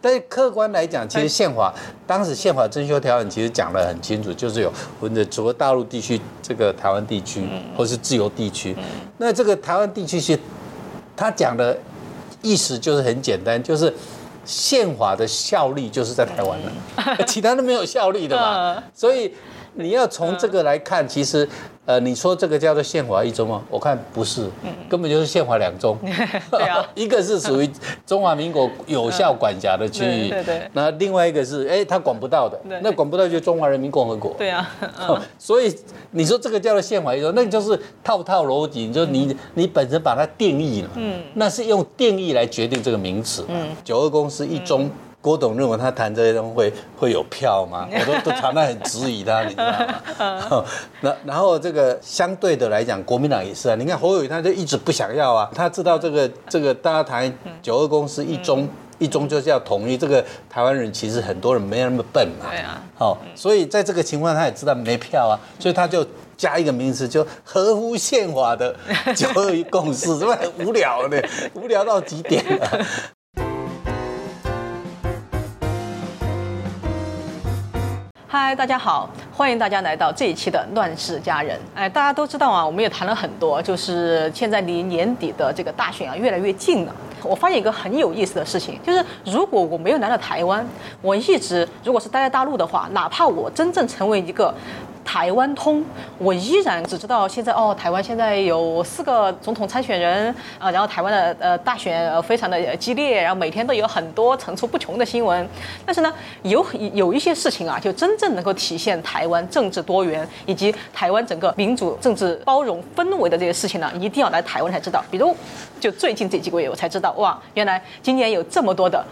但是客观来讲，其实宪法当时宪法征修条文其实讲得很清楚，就是有我们的除了大陆地区、这个台湾地区或是自由地区。那这个台湾地区是，他讲的意思就是很简单，就是宪法的效力就是在台湾了，其他都没有效力的嘛。所以你要从这个来看，其实。呃，你说这个叫做宪法一中吗？我看不是，根本就是宪法两中。对啊，一个是属于中华民国有效管辖的区域，对对。那另外一个是，哎，他管不到的，那管不到就中华人民共和国。对啊。所以你说这个叫做宪法一中，那就是套套逻辑，就是你你本身把它定义了，嗯，那是用定义来决定这个名词。嗯，九二共识一中。郭董认为他谈这些东西会会有票吗？我都都常常很质疑他，你知道吗？那然后这个相对的来讲，国民党也是啊。你看侯友谊他就一直不想要啊，他知道这个这个大家谈九二共识一中一中就是要统一，这个台湾人其实很多人没那么笨嘛。对啊。好，所以在这个情况他也知道没票啊，所以他就加一个名词，就合乎宪法的九二共识，是不是很无聊的？无聊到极点了。嗨，大家好，欢迎大家来到这一期的《乱世佳人》。哎，大家都知道啊，我们也谈了很多，就是现在离年底的这个大选啊越来越近了。我发现一个很有意思的事情，就是如果我没有来到台湾，我一直如果是待在大陆的话，哪怕我真正成为一个。台湾通，我依然只知道现在哦，台湾现在有四个总统参选人啊，然后台湾的呃大选呃非常的激烈，然后每天都有很多层出不穷的新闻。但是呢，有有一些事情啊，就真正能够体现台湾政治多元以及台湾整个民主政治包容氛围的这些事情呢，一定要来台湾才知道。比如，就最近这几个月，我才知道哇，原来今年有这么多的。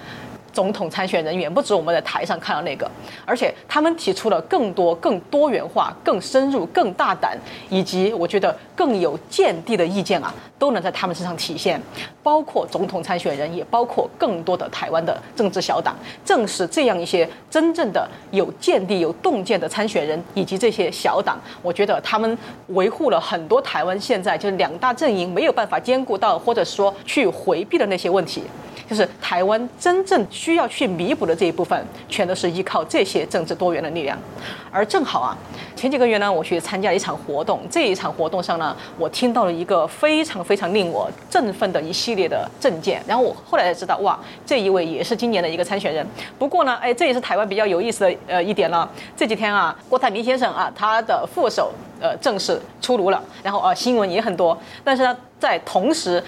总统参选人远不止我们在台上看到那个，而且他们提出了更多、更多元化、更深入、更大胆，以及我觉得更有见地的意见啊，都能在他们身上体现。包括总统参选人，也包括更多的台湾的政治小党。正是这样一些真正的有见地、有洞见的参选人，以及这些小党，我觉得他们维护了很多台湾现在就是两大阵营没有办法兼顾到，或者说去回避的那些问题。就是台湾真正需要去弥补的这一部分，全都是依靠这些政治多元的力量。而正好啊，前几个月呢，我去参加一场活动，这一场活动上呢，我听到了一个非常非常令我振奋的一系列的证件。然后我后来才知道，哇，这一位也是今年的一个参选人。不过呢，哎，这也是台湾比较有意思的呃一点了。这几天啊，郭台铭先生啊，他的副手呃正式出炉了，然后啊新闻也很多。但是呢，在同时。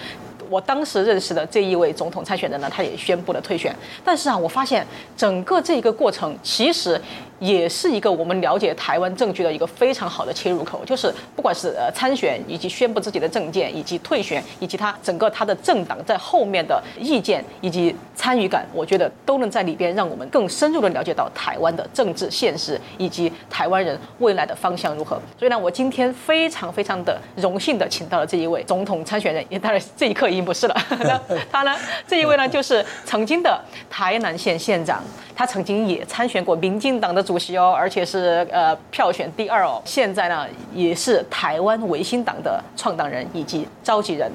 我当时认识的这一位总统参选人呢，他也宣布了退选。但是啊，我发现整个这一个过程其实。也是一个我们了解台湾政局的一个非常好的切入口，就是不管是呃参选，以及宣布自己的政见，以及退选，以及他整个他的政党在后面的意见以及参与感，我觉得都能在里边让我们更深入的了解到台湾的政治现实以及台湾人未来的方向如何。所以呢，我今天非常非常的荣幸的请到了这一位总统参选人，也当然这一刻已经不是了。他呢，这一位呢就是曾经的台南县县长。他曾经也参选过民进党的主席哦，而且是呃票选第二哦。现在呢，也是台湾维新党的创党人以及召集人。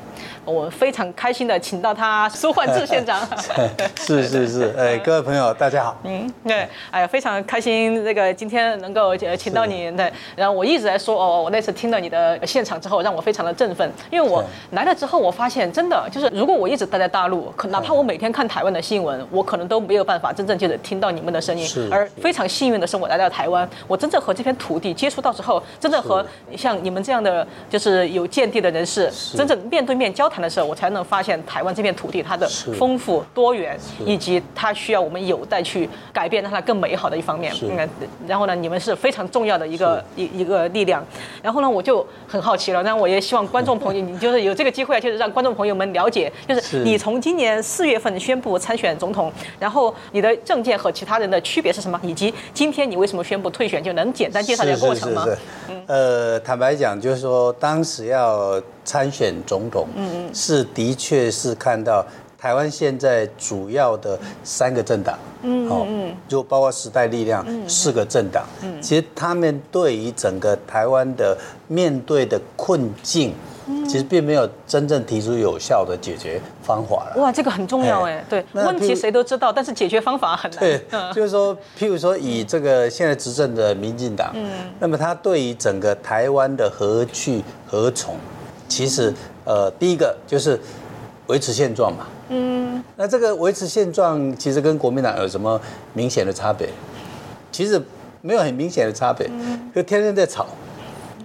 我们非常开心的请到他苏焕智县长。是是是，哎，各位朋友大家好。嗯，对，哎呀，非常开心，这个今天能够请到你。对，然后我一直在说哦，我那次听了你的现场之后，让我非常的振奋，因为我来了之后，我发现真的就是，如果我一直待在大陆，可哪怕我每天看台湾的新闻，我可能都没有办法真正就是。听到你们的声音，而非常幸运的是，我来到台湾，我真正和这片土地接触到之后，真正和像你们这样的就是有见地的人士，真正面对面交谈的时候，我才能发现台湾这片土地它的丰富多元，以及它需要我们有待去改变，让它更美好的一方面。嗯，然后呢，你们是非常重要的一个一一个力量。然后呢，我就很好奇了，那我也希望观众朋友，你就是有这个机会，就是让观众朋友们了解，就是你从今年四月份宣布参选总统，然后你的证件。和其他人的区别是什么？以及今天你为什么宣布退选？就能简单介绍一下过程吗嗯？呃，坦白讲，就是说当时要参选总统，嗯嗯，是的确是看到台湾现在主要的三个政党，嗯嗯，就包括时代力量四个政党，嗯，其实他们对于整个台湾的面对的困境。其实并没有真正提出有效的解决方法了。哇，这个很重要哎，对，问题谁都知道，但是解决方法很难。对，就是说，譬如说，以这个现在执政的民进党，嗯，那么他对于整个台湾的何去何从，其实呃，第一个就是维持现状嘛，嗯，那这个维持现状其实跟国民党有什么明显的差别？其实没有很明显的差别，就天天在吵，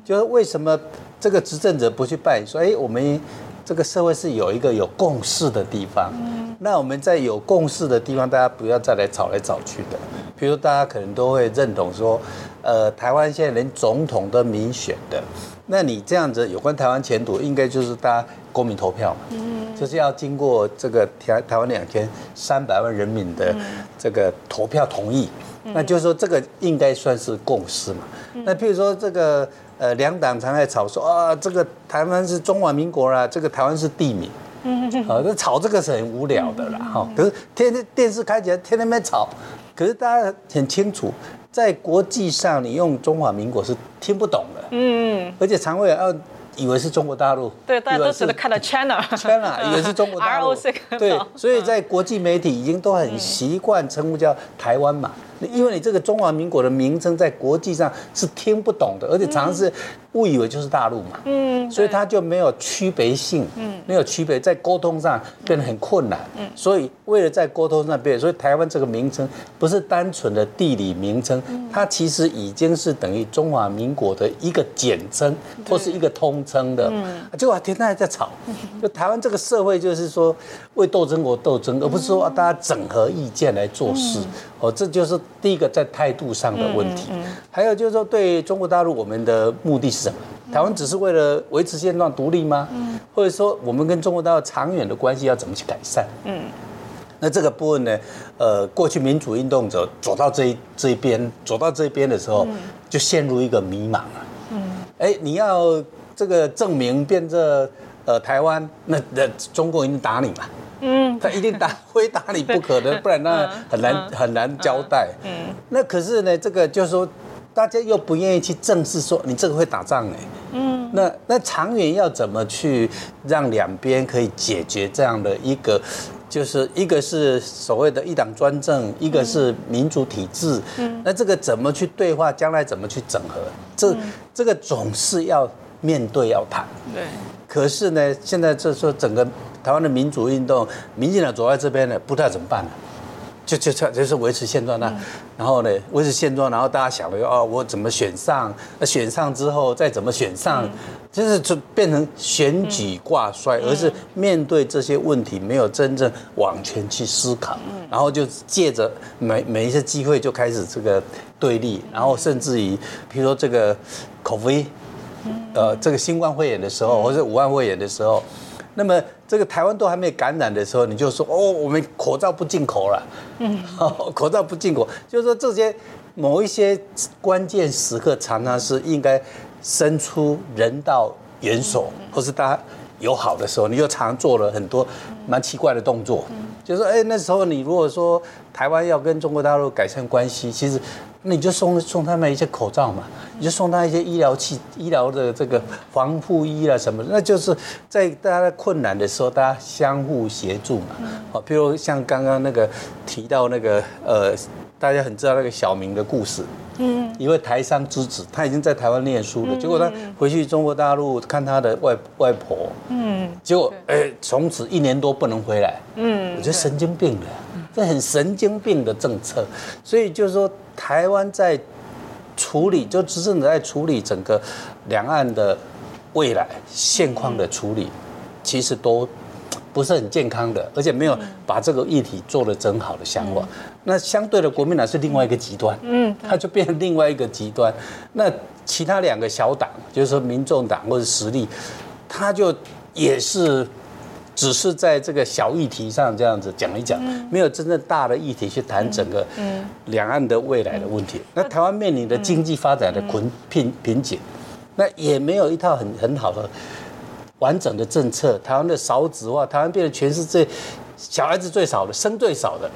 就是为什么？这个执政者不去办，说哎，我们这个社会是有一个有共识的地方。嗯，那我们在有共识的地方，大家不要再来吵来吵去的。比如大家可能都会认同说，呃，台湾现在连总统都民选的，那你这样子有关台湾前途，应该就是大家公民投票嘛。嗯，就是要经过这个台台湾两千三百万人民的这个投票同意，那就是说这个应该算是共识嘛。那譬如说这个。呃，两党常在吵说啊，这个台湾是中华民国啦，这个台湾是地名，好，那吵这个是很无聊的啦，哈。可是天天电视开起来，天天在吵，可是大家很清楚，在国际上你用中华民国是听不懂的，嗯，而且常会要以为是中国大陆，对，大家都只能看到 China，China，以为是中国大陆，对，所以在国际媒体已经都很习惯称呼叫台湾嘛。因为你这个中华民国的名称在国际上是听不懂的，而且常常是误以为就是大陆嘛，嗯，所以它就没有区别性，嗯，没有区别，在沟通上变得很困难，嗯，所以为了在沟通上变，所以台湾这个名称不是单纯的地理名称，它其实已经是等于中华民国的一个简称或是一个通称的，嗯，结果天天还在吵，就台湾这个社会就是说为斗争国斗争，而不是说大家整合意见来做事，哦，这就是。第一个在态度上的问题，还有就是说对中国大陆，我们的目的是什么？台湾只是为了维持现状独立吗？或者说我们跟中国大陆长远的关系要怎么去改善？嗯，那这个部分呢？呃，过去民主运动者走到这一这一边，走到这边的时候，就陷入一个迷茫了。嗯，哎，你要这个证明变这呃台湾，那那中国一定打你嘛？嗯，他一定打，非打你不可的，不然那很难很难交代。嗯，那可是呢，这个就是说，大家又不愿意去正视说你这个会打仗哎。嗯，那那长远要怎么去让两边可以解决这样的一个，就是一个是所谓的一党专政，一个是民主体制。嗯，那这个怎么去对话？将来怎么去整合？这这个总是要面对要谈。对。可是呢，现在这说整个。台湾的民主运动，民进党走在这边呢，不知道怎么办呢？就就就就是维持现状呢。然后呢，维持现状，然后大家想了哦，我怎么选上？那选上之后再怎么选上？就是就变成选举挂帅，而是面对这些问题没有真正往前去思考，然后就借着每每一次机会就开始这个对立，然后甚至于，比如说这个口服，呃，这个新冠肺炎的时候，或者武汉肺炎的时候。那么这个台湾都还没感染的时候，你就说哦，我们口罩不进口了，嗯，口罩不进口，就是说这些某一些关键时刻，常常是应该伸出人道援手，或是大家友好的时候，你就常做了很多蛮奇怪的动作，就是说，哎，那时候你如果说台湾要跟中国大陆改善关系，其实。那你就送送他们一些口罩嘛，你就送他一些医疗器、医疗的这个防护衣啊什么，那就是在大家困难的时候，大家相互协助嘛。好，譬如像刚刚那个提到那个呃，大家很知道那个小明的故事，嗯，一位台商之子，他已经在台湾念书了，结果他回去中国大陆看他的外外婆，嗯，结果哎，从此一年多不能回来，嗯，我觉得神经病的，这很神经病的政策，所以就是说。台湾在处理，就执政者在处理整个两岸的未来现况的处理，其实都不是很健康的，而且没有把这个议题做得真好的想法。那相对的，国民党是另外一个极端，嗯，它就变成另外一个极端。那其他两个小党，就是说民众党或者实力，他就也是。只是在这个小议题上这样子讲一讲，没有真正大的议题去谈整个两岸的未来的问题。那台湾面临的经济发展的困瓶瓶颈，那也没有一套很很好的完整的政策。台湾的少子化，台湾变得全世界小孩子最少的，生最少的。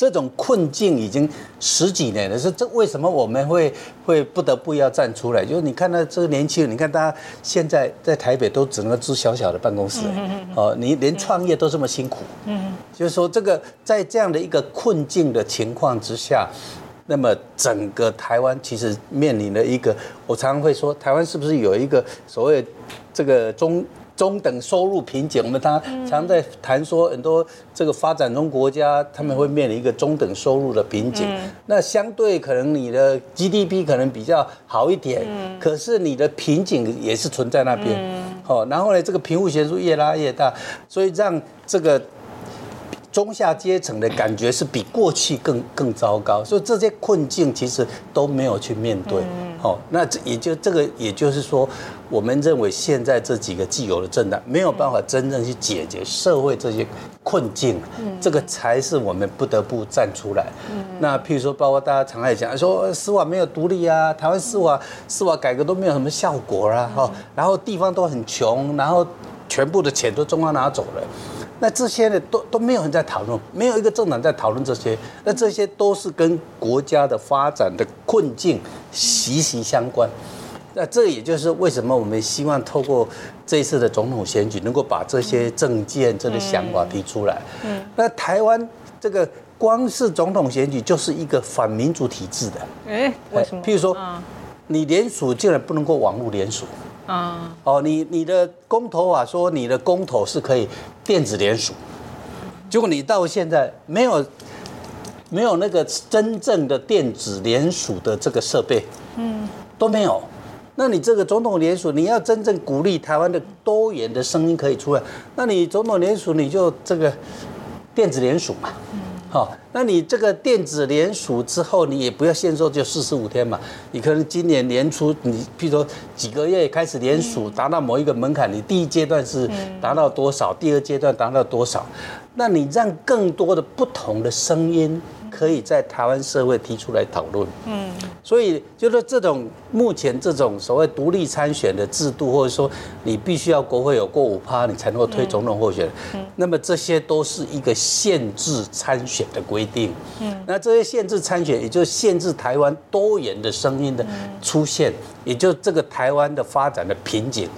这种困境已经十几年了，是这为什么我们会会不得不要站出来？就是你看到这个年轻人，你看大家现在在台北都只能租小小的办公室，哦，你连创业都这么辛苦，嗯，就是说这个在这样的一个困境的情况之下，那么整个台湾其实面临了一个，我常常会说，台湾是不是有一个所谓这个中。中等收入瓶颈，我们常常在谈说，很多这个发展中国家他们会面临一个中等收入的瓶颈。那相对可能你的 GDP 可能比较好一点，可是你的瓶颈也是存在那边。好，然后呢，这个贫富悬殊越拉越大，所以让这个。中下阶层的感觉是比过去更更糟糕，所以这些困境其实都没有去面对。哦，那这也就这个，也就是说，我们认为现在这几个既有的政党没有办法真正去解决社会这些困境，这个才是我们不得不站出来。那譬如说，包括大家常爱讲说司法没有独立啊，台湾司法司法改革都没有什么效果啦，哈，然后地方都很穷，然后全部的钱都中央拿走了。那这些呢，都都没有人在讨论，没有一个政党在讨论这些。那这些都是跟国家的发展的困境息息相关。那这也就是为什么我们希望透过这一次的总统选举，能够把这些政见、这些想法提出来。嗯。那台湾这个光是总统选举就是一个反民主体制的。哎，为什么？譬如说，你联署竟然不能够网络联署。啊哦，你你的公投啊，说你的公投是可以电子联署，结果你到现在没有没有那个真正的电子联署的这个设备，嗯，都没有。那你这个总统联署，你要真正鼓励台湾的多元的声音可以出来，那你总统联署你就这个电子联署嘛。好，那你这个电子联署之后，你也不要限售就四十五天嘛。你可能今年年初，你譬如说几个月开始联署，达到某一个门槛，你第一阶段是达到多少，第二阶段达到多少，那你让更多的不同的声音。可以在台湾社会提出来讨论，嗯，所以就是这种目前这种所谓独立参选的制度，或者说你必须要国会有过五趴，你才能够推总统候选人，嗯，那么这些都是一个限制参选的规定，嗯，那这些限制参选，也就是限制台湾多元的声音的出现，也就这个台湾的发展的瓶颈。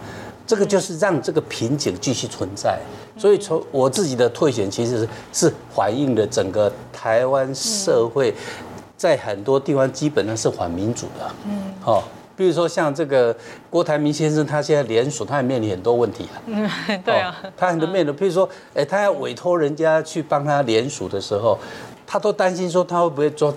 这个就是让这个瓶颈继续存在，所以从我自己的退选，其实是是反映了整个台湾社会，在很多地方基本上是反民主的。嗯，好，比如说像这个郭台铭先生，他现在联署，他也面临很多问题啊。嗯，对啊，他很多面临，比如说，哎，他要委托人家去帮他联署的时候，他都担心说他会不会做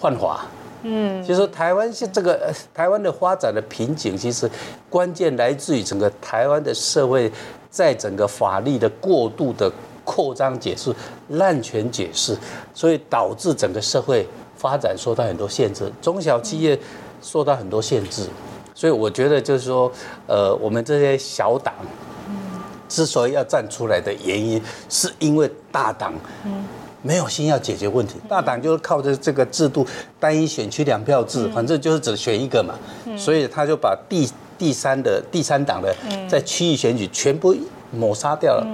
换法。嗯，其实台湾现这个台湾的发展的瓶颈，其实关键来自于整个台湾的社会，在整个法律的过度的扩张解释、滥权解释，所以导致整个社会发展受到很多限制，中小企业受到很多限制。所以我觉得就是说，呃，我们这些小党，之所以要站出来的原因，是因为大党，嗯。没有心要解决问题，大党就是靠着这个制度，单一选区两票制，反正就是只选一个嘛，所以他就把第第三的第三党的在区域选举全部抹杀掉了。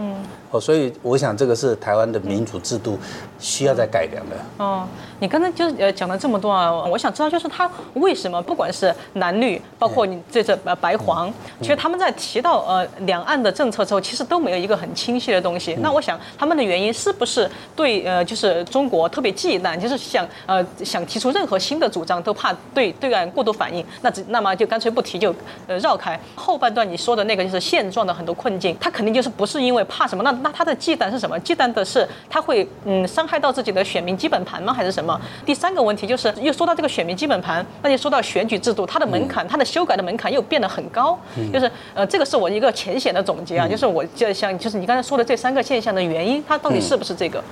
哦，所以我想这个是台湾的民主制度需要再改良的。哦，你刚才就是呃讲了这么多啊，我想知道就是他为什么不管是蓝绿，包括你这这呃白黄，其实他们在提到呃两岸的政策之后，其实都没有一个很清晰的东西。那我想他们的原因是不是对呃就是中国特别忌惮，就是想呃想提出任何新的主张都怕对对岸过度反应，那只那么就干脆不提就呃绕开。后半段你说的那个就是现状的很多困境，他肯定就是不是因为怕什么那。那他的忌惮是什么？忌惮的是他会嗯伤害到自己的选民基本盘吗？还是什么？第三个问题就是又说到这个选民基本盘，那就说到选举制度，它的门槛，它的修改的门槛又变得很高。就是呃，这个是我一个浅显的总结啊，就是我就想就是你刚才说的这三个现象的原因，它到底是不是这个？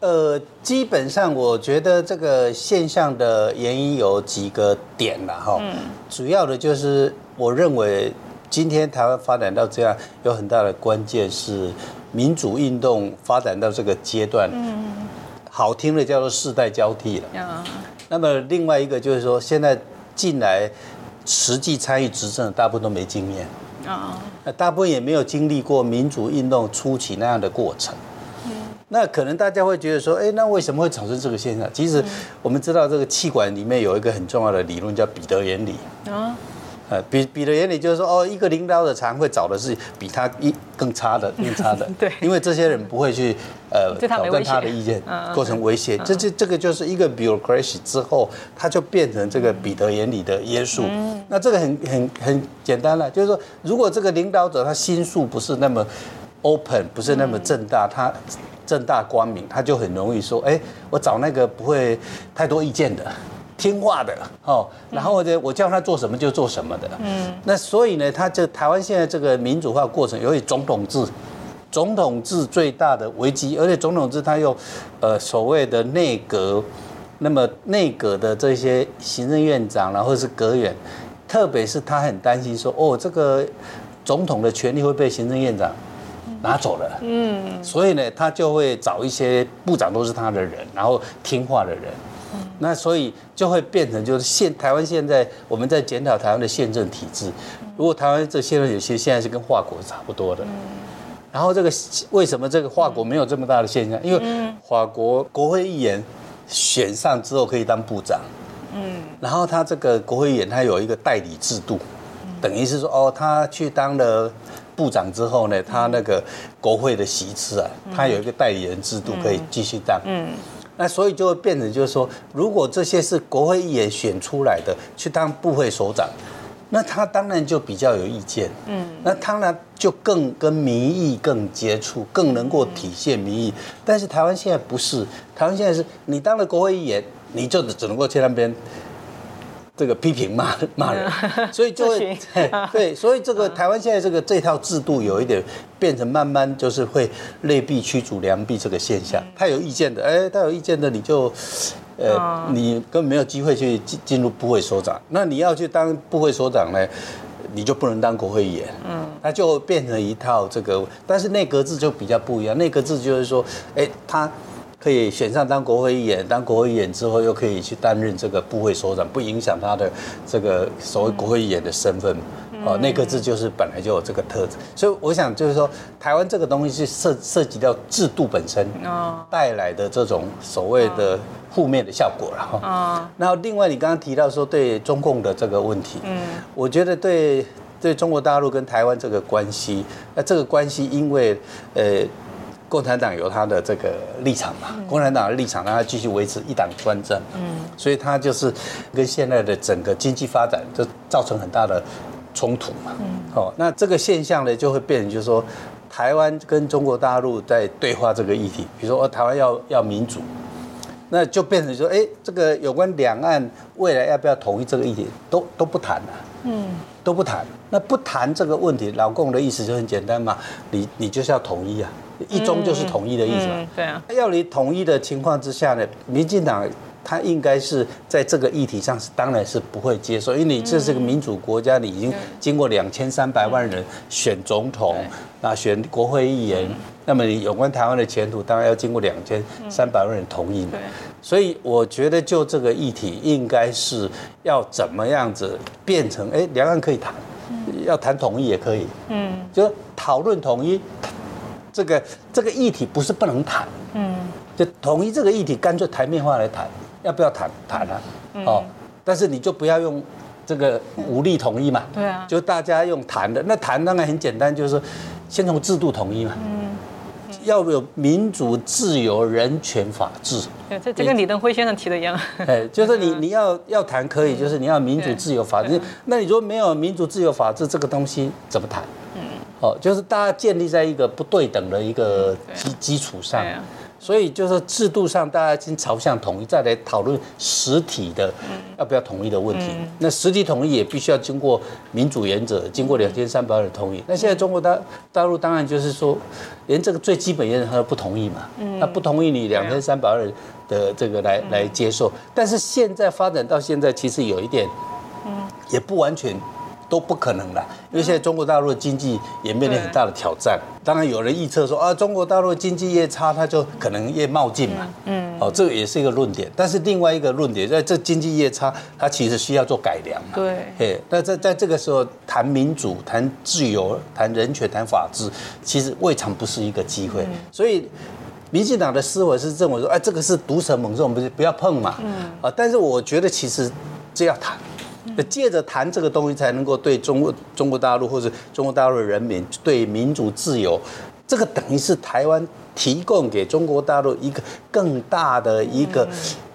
呃，基本上我觉得这个现象的原因有几个点了哈。嗯。主要的就是我认为今天台湾发展到这样，有很大的关键是。民主运动发展到这个阶段，嗯，好听的叫做世代交替了。啊，那么另外一个就是说，现在进来实际参与执政的大部分都没经验。啊，那大部分也没有经历过民主运动初期那样的过程。嗯，那可能大家会觉得说，哎，那为什么会产生这个现象？其实我们知道这个气管里面有一个很重要的理论叫彼得原理啊。呃，比比的眼里就是说，哦，一个领导者常会找的是比他一更差的、更差的，对，因为这些人不会去呃挑战他的意见，构成威胁。这这这个就是一个 bureaucracy 之后，他就变成这个彼得眼里的约束。那这个很很很简单了，就是说，如果这个领导者他心术不是那么 open，不是那么正大，他正大光明，他就很容易说，哎，我找那个不会太多意见的。听话的哦，然后呢，我叫他做什么就做什么的。嗯，那所以呢，他这台湾现在这个民主化过程，由于总统制，总统制最大的危机，而且总统制他又呃所谓的内阁，那么内阁的这些行政院长，然后是阁员，特别是他很担心说，哦，这个总统的权力会被行政院长拿走了。嗯，所以呢，他就会找一些部长都是他的人，然后听话的人。那所以就会变成就是现台湾现在我们在检讨台湾的宪政体制，如果台湾这宪政有些现在是跟华国差不多的，然后这个为什么这个华国没有这么大的现象？因为法国国会议员选上之后可以当部长，嗯，然后他这个国会议员他有一个代理制度，等于是说哦，他去当了部长之后呢，他那个国会的席次啊，他有一个代理人制度可以继续当，嗯。那所以就会变成，就是说，如果这些是国会议员选出来的去当部会首长，那他当然就比较有意见，嗯，那当然就更跟民意更接触，更能够体现民意。但是台湾现在不是，台湾现在是你当了国会议员，你就只能够去那边。这个批评骂 骂人，所以就会 对，所以这个台湾现在这个这套制度有一点变成慢慢就是会劣币驱逐良币这个现象。他有意见的，哎，他有意见的你就，呃，你根本没有机会去进进入部会所长。那你要去当部会所长呢，你就不能当国会议员。嗯，他就变成一套这个，但是内阁制就比较不一样。内阁制就是说，哎，他。可以选上当国会议员，当国会议员之后又可以去担任这个部会首长，不影响他的这个所谓国会议员的身份。哦，内阁制就是本来就有这个特质，所以我想就是说，台湾这个东西是涉涉及到制度本身带来的这种所谓的负面的效果了哈。啊，然后另外你刚刚提到说对中共的这个问题，嗯，我觉得对对中国大陆跟台湾这个关系，那这个关系因为呃。共产党有他的这个立场嘛？共产党的立场让他继续维持一党专政，嗯，所以他就是跟现在的整个经济发展就造成很大的冲突嘛，嗯，哦，那这个现象呢就会变成就是说，台湾跟中国大陆在对话这个议题，比如说台湾要要民主，那就变成说，哎，这个有关两岸未来要不要统一这个议题都都不谈了，嗯，都不谈，那不谈这个问题，老共的意思就很简单嘛，你你就是要统一啊。一中就是统一的意思嘛？对啊。要你统一的情况之下呢，民进党他应该是在这个议题上是当然是不会接受，因为你这是个民主国家，你已经经过两千三百万人选总统，那选国会议员，那么你有关台湾的前途，当然要经过两千三百万人同意。对。所以我觉得就这个议题，应该是要怎么样子变成哎，两岸可以谈，要谈统一也可以，嗯，就讨论统一。这个这个议题不是不能谈，嗯，就统一这个议题，干脆台面化来谈，要不要谈？谈啊？哦，但是你就不要用这个武力统一嘛，对啊，就大家用谈的，那谈当然很简单，就是先从制度统一嘛，嗯，要有民主、自由、人权、法治，对，这这跟李登辉先生提的一样，哎，就是你你要要谈可以，就是你要民主、自由、法治，那你如果没有民主、自由、法治这个东西，怎么谈？哦，就是大家建立在一个不对等的一个基基础上，所以就是制度上大家已经朝向统一，再来讨论实体的要不要统一的问题。那实体统一也必须要经过民主原则，经过两千三百万的同意。那现在中国大大陆当然就是说，连这个最基本原则他都不同意嘛，那不同意你两千三百万的这个来来接受。但是现在发展到现在，其实有一点，也不完全。都不可能了，因为现在中国大陆的经济也面临很大的挑战。当然有人预测说啊，中国大陆经济越差，它就可能越冒进嘛。嗯，哦，这个也是一个论点。但是另外一个论点，在这经济越差，它其实需要做改良嘛。对，嘿，那在在这个时候谈民主、谈自由、谈人权、谈法治，其实未尝不是一个机会。所以。民进党的思维是认为说，哎，这个是毒蛇猛兽，不是不要碰嘛。嗯。啊，但是我觉得其实这要谈，借着谈这个东西，才能够对中国中国大陆或者中国大陆的人民对民主自由，这个等于是台湾提供给中国大陆一个更大的一个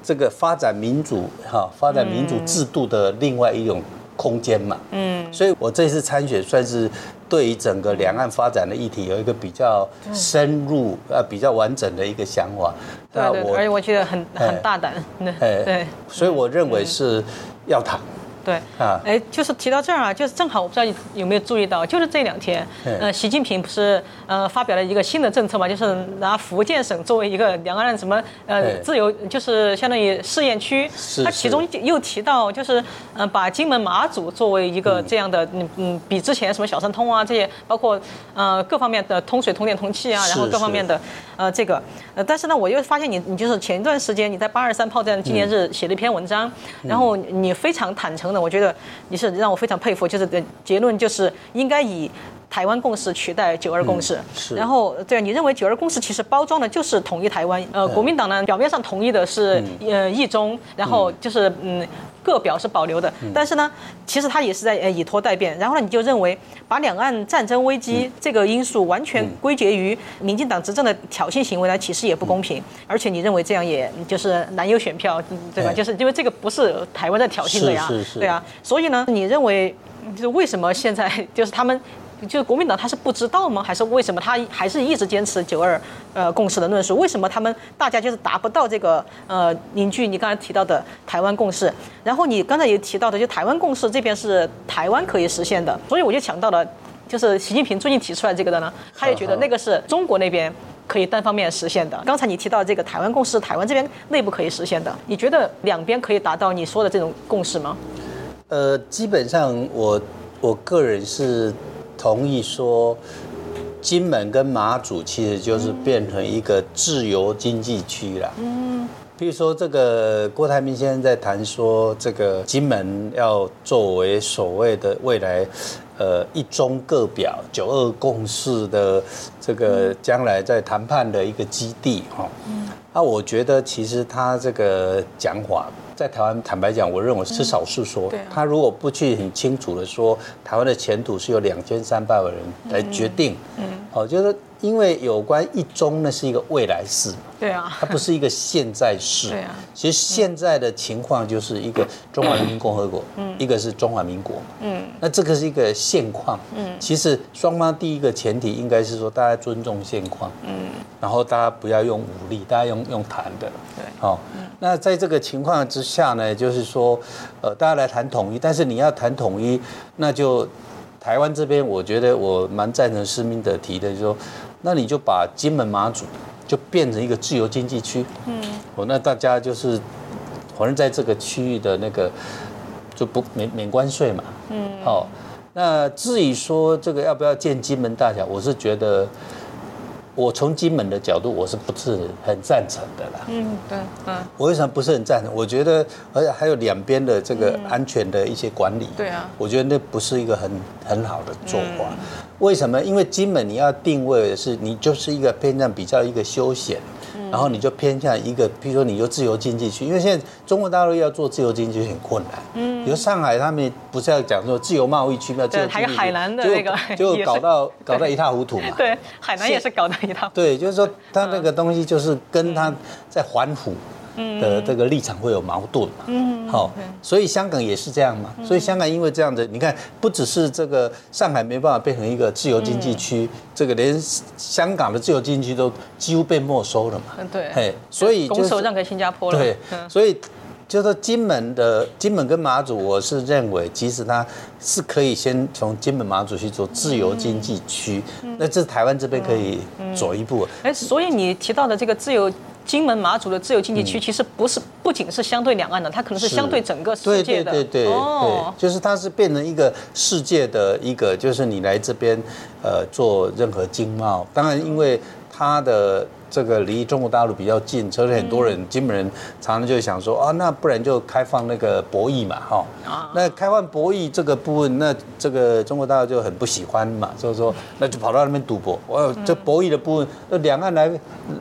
这个发展民主哈发展民主制度的另外一种空间嘛。嗯。所以我这次参选算是。对于整个两岸发展的议题，有一个比较深入、呃比较完整的一个想法。对对，而且我觉得很很大胆。对，所以我认为是要谈。对啊，哎，就是提到这儿啊，就是正好我不知道你有没有注意到，就是这两天，呃，习近平不是呃发表了一个新的政策嘛，就是拿福建省作为一个两岸什么呃自由，就是相当于试验区。是。他其中又提到，就是呃把金门马祖作为一个这样的，嗯嗯，比之前什么小三通啊这些，包括呃各方面的通水、通电、通气啊，然后各方面的呃这个，呃，但是呢，我又发现你你就是前一段时间你在八二三炮战纪念日写了一篇文章，然后你非常坦诚。我觉得你是让我非常佩服，就是结论就是应该以台湾共识取代九二共识。是。然后对，你认为九二共识其实包装的就是统一台湾。呃，国民党呢表面上同意的是呃一中，然后就是嗯各表是保留的，但是呢，其实他也是在呃以拖代变。然后呢，你就认为把两岸战争危机这个因素完全归结于民进党执政的挑衅行为呢，其实也不公平。而且你认为这样也就是难有选票，对吧？就是因为这个不是台湾在挑衅的呀，对啊。所以呢，你认为就是为什么现在就是他们？就是国民党他是不知道吗？还是为什么他还是一直坚持九二呃共识的论述？为什么他们大家就是达不到这个呃凝聚你刚才提到的台湾共识？然后你刚才也提到的，就台湾共识这边是台湾可以实现的，所以我就想到了，就是习近平最近提出来这个的呢，他也觉得那个是中国那边可以单方面实现的。刚才你提到这个台湾共识，台湾这边内部可以实现的，你觉得两边可以达到你说的这种共识吗？呃，基本上我我个人是。同意说，金门跟马祖其实就是变成一个自由经济区了。嗯，比如说这个郭台铭先生在谈说，这个金门要作为所谓的未来，呃，一中各表、九二共识的这个将来在谈判的一个基地哈。嗯，那我觉得其实他这个讲法。在台湾，坦白讲，我认为是少数说。他如果不去很清楚的说，台湾的前途是由两千三百万人来决定。嗯，好，就是。因为有关一中，呢是一个未来式，对啊，它不是一个现在式，对啊。其实现在的情况就是一个中华人民共和国，嗯，一个是中华民国，嗯，那这个是一个现况，嗯。其实双方第一个前提应该是说大家尊重现况，嗯，然后大家不要用武力，大家用用谈的，对，好。那在这个情况之下呢，就是说，呃，大家来谈统一，但是你要谈统一，那就台湾这边，我觉得我蛮赞成施明德提的，就说。那你就把金门马祖就变成一个自由经济区，嗯，哦，那大家就是反正在这个区域的那个就不免免关税嘛，嗯，好，那至于说这个要不要建金门大桥，我是觉得。我从金门的角度，我是不是很赞成的啦？嗯，对，嗯。我为什么不是很赞成？我觉得，而且还有两边的这个安全的一些管理。对啊。我觉得那不是一个很很好的做法。为什么？因为金门你要定位的是，你就是一个偏向比较一个休闲。然后你就偏向一个，比如说你就自由经济区，因为现在中国大陆要做自由经济区很困难。嗯，比如上海他们不是要讲说自由贸易区吗？对，还有海南的那个，就搞到 搞到一塌糊涂嘛。对，海南也是搞到一塌。对，就是说他那个东西就是跟他在环湖。的这个立场会有矛盾嘛？嗯，好，所以香港也是这样嘛。所以香港因为这样子，你看，不只是这个上海没办法变成一个自由经济区，这个连香港的自由经济区都几乎被没收了嘛。嗯，对。嘿，所以拱手让给新加坡了。对，所以就是金门的金门跟马祖，我是认为，其实它是可以先从金门马祖去做自由经济区，那这台湾这边可以走一步。哎，所以你提到的这个自由。金门马祖的自由经济区其实不是，不仅是相对两岸的，它可能是相对整个世界的。对对对对，哦，就是它是变成一个世界的一个，就是你来这边，呃，做任何经贸，当然因为它的这个离中国大陆比较近，所以很多人金门人常常就想说啊，那不然就开放那个博弈嘛，哈。那开放博弈这个部分，那这个中国大陆就很不喜欢嘛，所以说那就跑到那边赌博。我这博弈的部分，那两岸来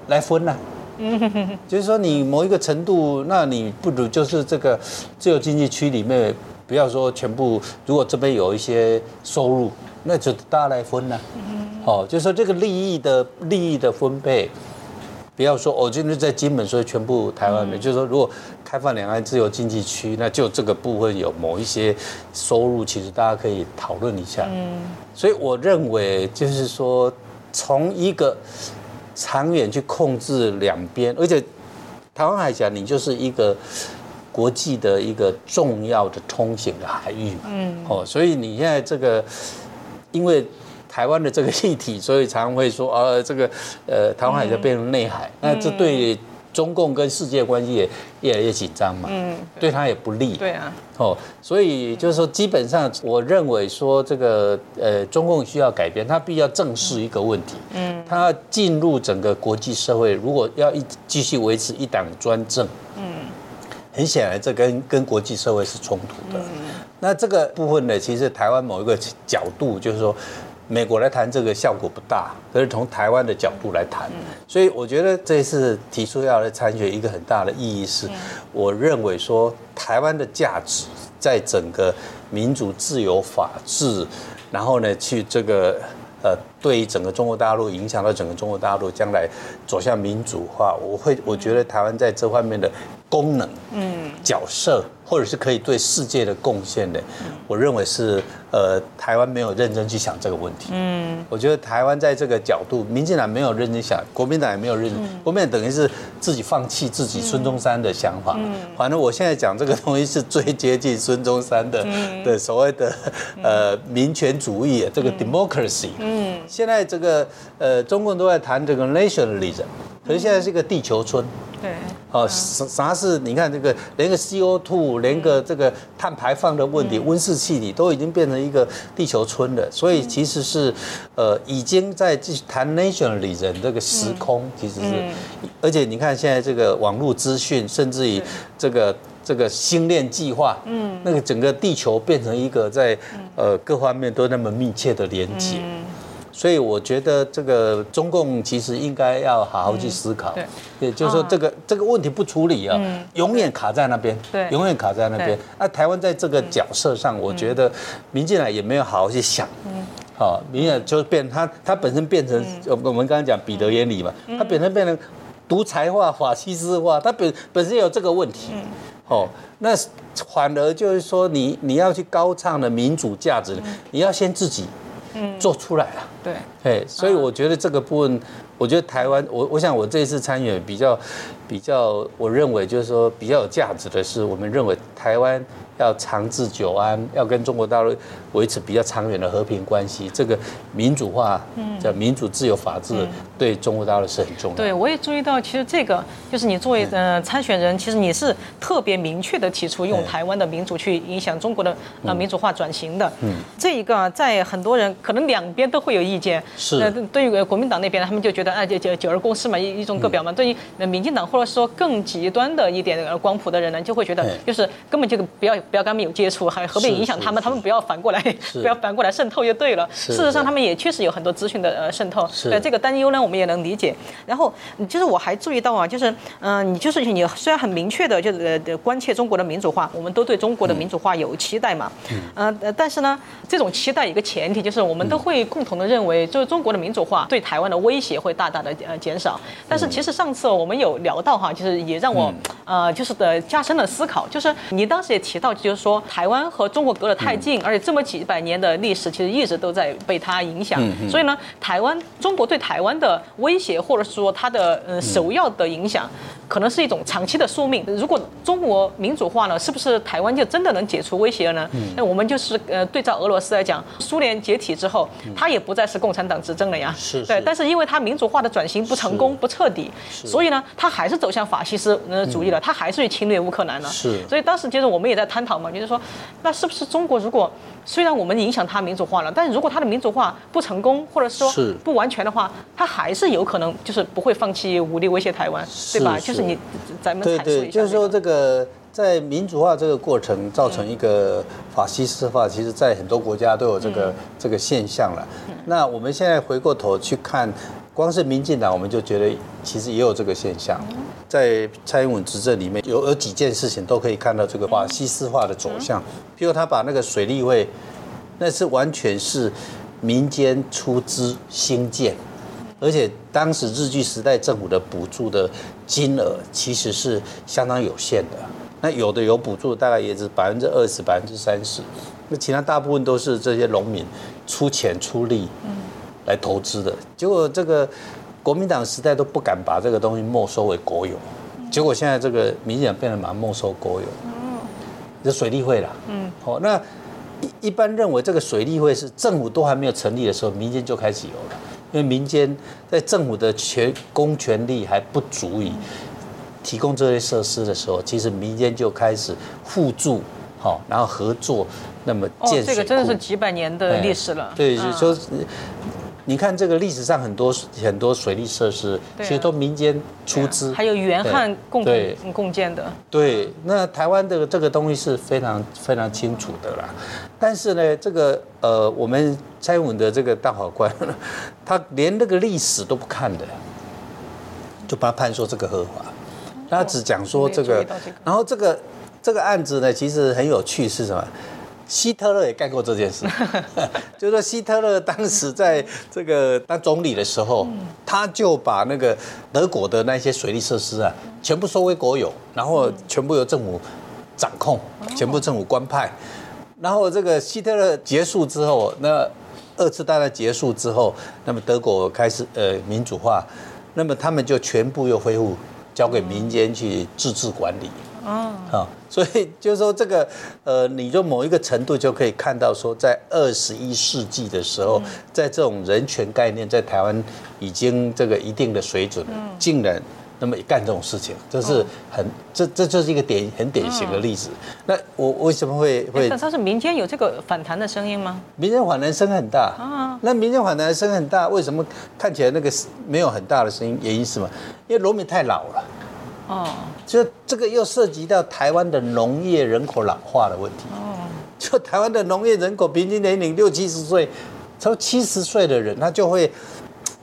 来分呐。就是说你某一个程度，那你不如就是这个自由经济区里面，不要说全部，如果这边有一些收入，那就大家来分呐。哦，就是说这个利益的利益的分配，不要说哦，今天在金门，所以全部台湾人，就是说如果开放两岸自由经济区，那就这个部分有某一些收入，其实大家可以讨论一下。嗯，所以我认为就是说从一个。长远去控制两边，而且台湾海峡你就是一个国际的一个重要的通行的海域嘛，嗯，哦，所以你现在这个因为台湾的这个议题，所以常常会说，呃，这个呃台湾海峡变成内海，那这对。中共跟世界关系也越来越紧张嘛，嗯，对他也不利，对啊，哦，所以就是说，基本上我认为说这个呃，中共需要改变，他必须要正视一个问题，嗯，他进入整个国际社会，如果要一继续维持一党专政，嗯，很显然这跟跟国际社会是冲突的，嗯，那这个部分呢，其实台湾某一个角度就是说。美国来谈这个效果不大，可是从台湾的角度来谈，所以我觉得这次提出要来参选，一个很大的意义是，我认为说台湾的价值在整个民主、自由、法治，然后呢去这个呃，对于整个中国大陆影响到整个中国大陆将来走向民主化，我会我觉得台湾在这方面的功能、嗯，角色。或者是可以对世界的贡献的，我认为是呃，台湾没有认真去想这个问题。嗯，我觉得台湾在这个角度，民进党没有认真想，国民党也没有认，国民党等于是自己放弃自己孙中山的想法。嗯，反正我现在讲这个东西是最接近孙中山的的所谓的呃民权主义，这个 democracy。嗯，现在这个呃中共都在谈这个 nationalism，可是现在是一个地球村。对。哦，啥啥是？你看这个，连个 CO2，连个这个碳排放的问题，温室气体都已经变成一个地球村了。所以其实是，呃，已经在谈 nationalism 这个时空，其实是，而且你看现在这个网络资讯，甚至于这个这个星链计划，嗯，那个整个地球变成一个在呃各方面都那么密切的连接。所以我觉得这个中共其实应该要好好去思考，也，就是说这个这个问题不处理啊，永远卡在那边，对，永远卡在那边。那台湾在这个角色上，我觉得民进党也没有好好去想，嗯，好，民进党就变他他本身变成我们刚刚讲彼得原理嘛，他本身变成独裁化、法西斯化，他本本身有这个问题，哦，那反而就是说你你要去高唱的民主价值，你要先自己。做出来了，对，哎，所以我觉得这个部分，我觉得台湾，我我想我这一次参与比较比较，我认为就是说比较有价值的是，我们认为台湾。要长治久安，要跟中国大陆维持比较长远的和平关系，这个民主化，嗯叫民主、自由、法治，对中国大陆是很重要。对，我也注意到，其实这个就是你作为呃参选人，其实你是特别明确的提出用台湾的民主去影响中国的呃民主化转型的。嗯，这一个在很多人可能两边都会有意见。是。那对于国民党那边，他们就觉得啊，九九九二共识嘛，一一种各表嘛。对于民进党或者说更极端的一点光谱的人呢，就会觉得就是根本就不要。不要跟他们有接触，还何必影响他们？他们不要反过来，不要反过来渗透就对了。事实上，他们也确实有很多资讯的呃渗透。对这个担忧呢，我们也能理解。然后，就是我还注意到啊，就是嗯，你就是你虽然很明确的，就是呃关切中国的民主化，我们都对中国的民主化有期待嘛。嗯。呃，但是呢，这种期待一个前提就是我们都会共同的认为，就是中国的民主化对台湾的威胁会大大的呃减少。但是其实上次我们有聊到哈，就是也让我呃就是的加深了思考，就是你当时也提到。就是说，台湾和中国隔得太近，而且这么几百年的历史，其实一直都在被它影响。所以呢，台湾中国对台湾的威胁，或者说它的呃首要的影响。可能是一种长期的宿命。如果中国民主化呢，是不是台湾就真的能解除威胁了呢？那我们就是呃，对照俄罗斯来讲，苏联解体之后，它也不再是共产党执政了呀。是。对，但是因为它民主化的转型不成功、不彻底，所以呢，它还是走向法西斯呃主义了，它还是去侵略乌克兰了。是。所以当时其实我们也在探讨嘛，就是说，那是不是中国如果虽然我们影响它民主化了，但是如果它的民主化不成功，或者说不完全的话，它还是有可能就是不会放弃武力威胁台湾，对吧？就是你咱们对对，就是说这个在民主化这个过程造成一个法西斯化，其实在很多国家都有这个这个现象了。那我们现在回过头去看，光是民进党，我们就觉得其实也有这个现象，在蔡英文执政里面有有几件事情都可以看到这个法西斯化的走向，譬如他把那个水利会，那是完全是民间出资兴建。而且当时日据时代政府的补助的金额其实是相当有限的，那有的有补助，大概也是百分之二十、百分之三十，那其他大部分都是这些农民出钱出力，来投资的。结果这个国民党时代都不敢把这个东西没收为国有，结果现在这个明显变得蛮没收国有，这水利会啦，嗯，好，那一一般认为这个水利会是政府都还没有成立的时候，民间就开始有了。因为民间在政府的权公权力还不足以提供这些设施的时候，其实民间就开始互助，好，然后合作，那么建这个真的是几百年的历史了。对，就说你看这个历史上很多很多水利设施，其实都民间出资，还有原汉共共建的。对，那台湾的这个东西是非常非常清楚的啦。但是呢，这个呃，我们蔡英文的这个大法官，他连那个历史都不看的，就把他判说这个合法，他只讲说这个，然后这个这个案子呢，其实很有趣是什么？希特勒也干过这件事，就是说希特勒当时在这个当总理的时候，他就把那个德国的那些水利设施啊，全部收为国有，然后全部由政府掌控，全部政府官派。然后这个希特勒结束之后，那二次大战结束之后，那么德国开始呃民主化，那么他们就全部又恢复交给民间去自治管理。哦，好，所以就是说这个呃，你就某一个程度就可以看到说，在二十一世纪的时候，在这种人权概念在台湾已经这个一定的水准，竟然。那么干这种事情，这是很这这就是一个典很典型的例子。那我为什么会会？但它是民间有这个反弹的声音吗？民间反弹声很大啊。那民间反弹声很大，为什么看起来那个没有很大的声音？原因是什么？因为罗敏太老了。哦。就这个又涉及到台湾的农业人口老化的问题。哦。就台湾的农业人口平均年龄六七十岁，超七十岁的人，他就会。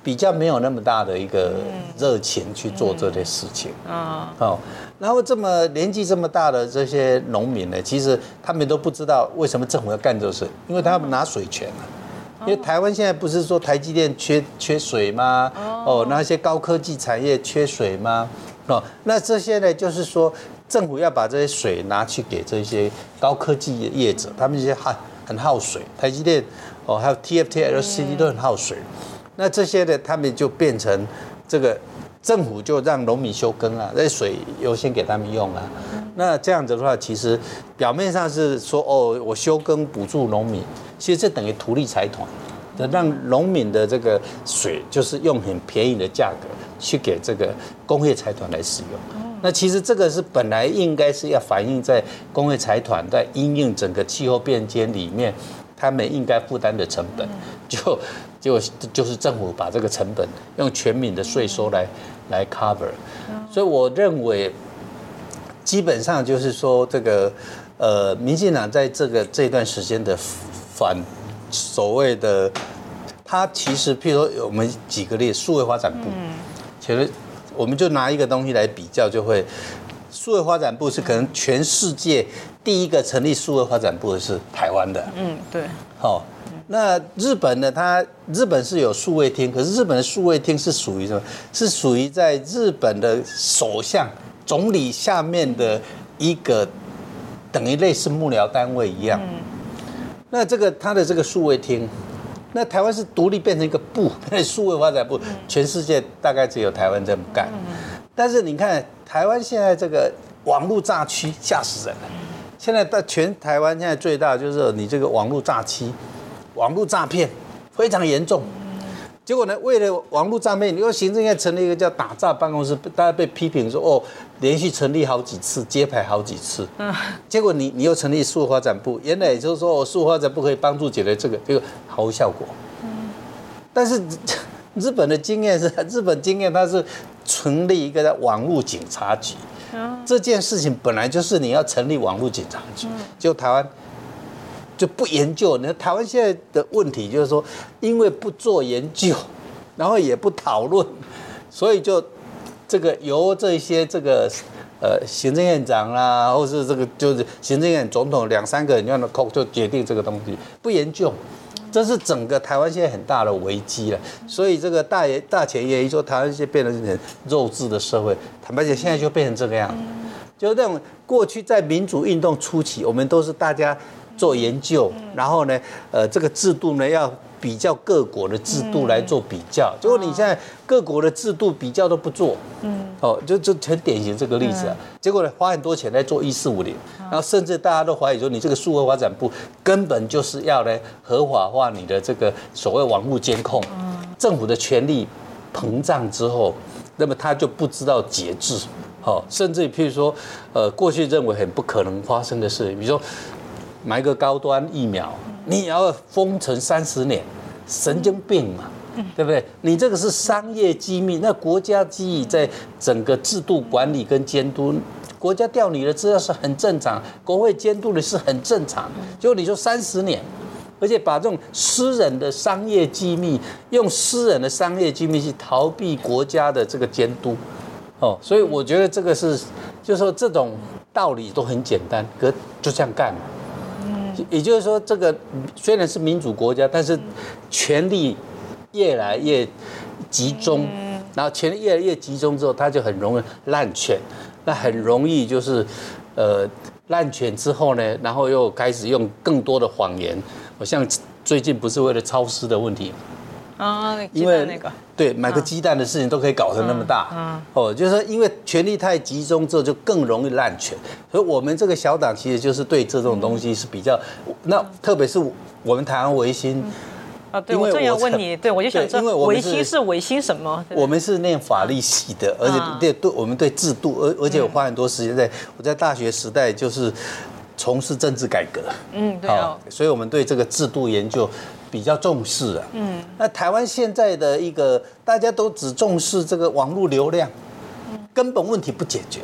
比较没有那么大的一个热情去做这些事情啊，好，然后这么年纪这么大的这些农民呢，其实他们都不知道为什么政府要干这事，因为他们拿水权了。因为台湾现在不是说台积电缺缺水吗？哦，那些高科技产业缺水吗？哦，那这些呢，就是说政府要把这些水拿去给这些高科技业者，他们这些很很耗水，台积电哦，还有 TFT、LCD 都很耗水。那这些呢，他们就变成这个政府就让农民休耕啊，那水优先给他们用啊。那这样子的话，其实表面上是说哦，我休耕补助农民，其实这等于图利财团，让农民的这个水就是用很便宜的价格去给这个工业财团来使用。那其实这个是本来应该是要反映在工业财团在因应整个气候变迁里面，他们应该负担的成本。就。就就是政府把这个成本用全民的税收来来 cover，所以我认为基本上就是说这个呃，民进党在这个这段时间的反所谓的，他其实譬如说我们举个例，数位发展部，其实我们就拿一个东西来比较，就会数位发展部是可能全世界第一个成立数位发展部的是台湾的，嗯，对，好。那日本呢？它日本是有数位厅，可是日本的数位厅是属于什么？是属于在日本的首相、总理下面的一个等于类似幕僚单位一样。那这个它的这个数位厅，那台湾是独立变成一个部，那数位发展部，全世界大概只有台湾这么干。但是你看台湾现在这个网络诈欺吓死人了。现在在全台湾现在最大就是你这个网络诈欺、网络诈骗非常严重。结果呢，为了网络诈骗，你说行政院成立一个叫打诈办公室，大家被批评说哦，连续成立好几次，揭牌好几次。嗯。结果你你又成立数发展部，原来也就是说，数发展部可以帮助解决这个，结果毫无效果。嗯。但是 日本的经验是，日本经验它是成立一个叫网络警察局。这件事情本来就是你要成立网络警察局，就台湾就不研究。那台湾现在的问题就是说，因为不做研究，然后也不讨论，所以就这个由这些这个呃行政院长啦，或是这个就是行政院总统两三个人这样的口就决定这个东西，不研究。这是整个台湾现在很大的危机了，所以这个大爷大前爷一说，台湾现在变成很肉质的社会，坦白讲，现在就变成这个样，就那种过去在民主运动初期，我们都是大家做研究，然后呢，呃，这个制度呢要。比较各国的制度来做比较，结果你现在各国的制度比较都不做，嗯，哦，就就很典型这个例子啊。结果呢，花很多钱来做一四五零，然后甚至大家都怀疑说，你这个数位发展部根本就是要来合法化你的这个所谓网络监控。政府的权力膨胀之后，那么他就不知道节制，哦，甚至譬如说，呃，过去认为很不可能发生的事，比如说买个高端疫苗。你也要封存三十年，神经病嘛，对不对？你这个是商业机密，那国家机密在整个制度管理跟监督，国家调你的资料是很正常，国会监督的是很正常。结果你说三十年，而且把这种私人的商业机密，用私人的商业机密去逃避国家的这个监督，哦，所以我觉得这个是，就是说这种道理都很简单，可就这样干。也就是说，这个虽然是民主国家，但是权力越来越集中，然后权力越来越集中之后，他就很容易滥权，那很容易就是呃滥权之后呢，然后又开始用更多的谎言。我像最近不是为了超市的问题。啊，因为那个。对买个鸡蛋的事情都可以搞成那么大，嗯，哦，就是说因为权力太集中之后就更容易滥权，所以我们这个小党其实就是对这种东西是比较，那特别是我们台湾维新，啊，对我正要问你，对我就想知道维新是维新什么？我们是念法律系的，而且对对，我们对制度，而而且我花很多时间在我在大学时代就是从事政治改革，嗯，对哦，所以我们对这个制度研究。比较重视啊，嗯，那台湾现在的一个大家都只重视这个网络流量，根本问题不解决，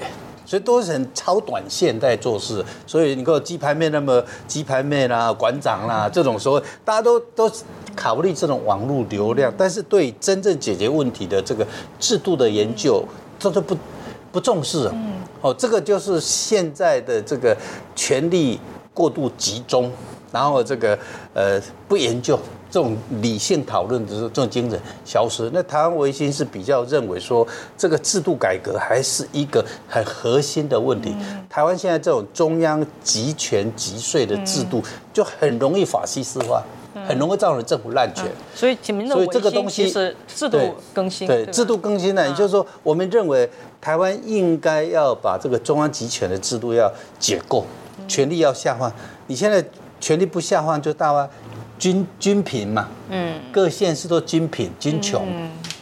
所以都是很超短线在做事。所以你看鸡排妹那么鸡排妹啦、馆长啦这种时候，大家都都考虑这种网络流量，但是对真正解决问题的这个制度的研究，这都不不重视嗯。哦，这个就是现在的这个权力过度集中。然后这个呃不研究这种理性讨论的这种精神消失。那台湾维新是比较认为说这个制度改革还是一个很核心的问题。台湾现在这种中央集权集税的制度就很容易法西斯化，很容易造成政府滥权。所以，所以这个东西是制度更新。对制度更新呢，也就是说，我们认为台湾应该要把这个中央集权的制度要解构，权力要下放。你现在。权力不下放就大啊，均均贫嘛，嗯，各县市都均贫均穷，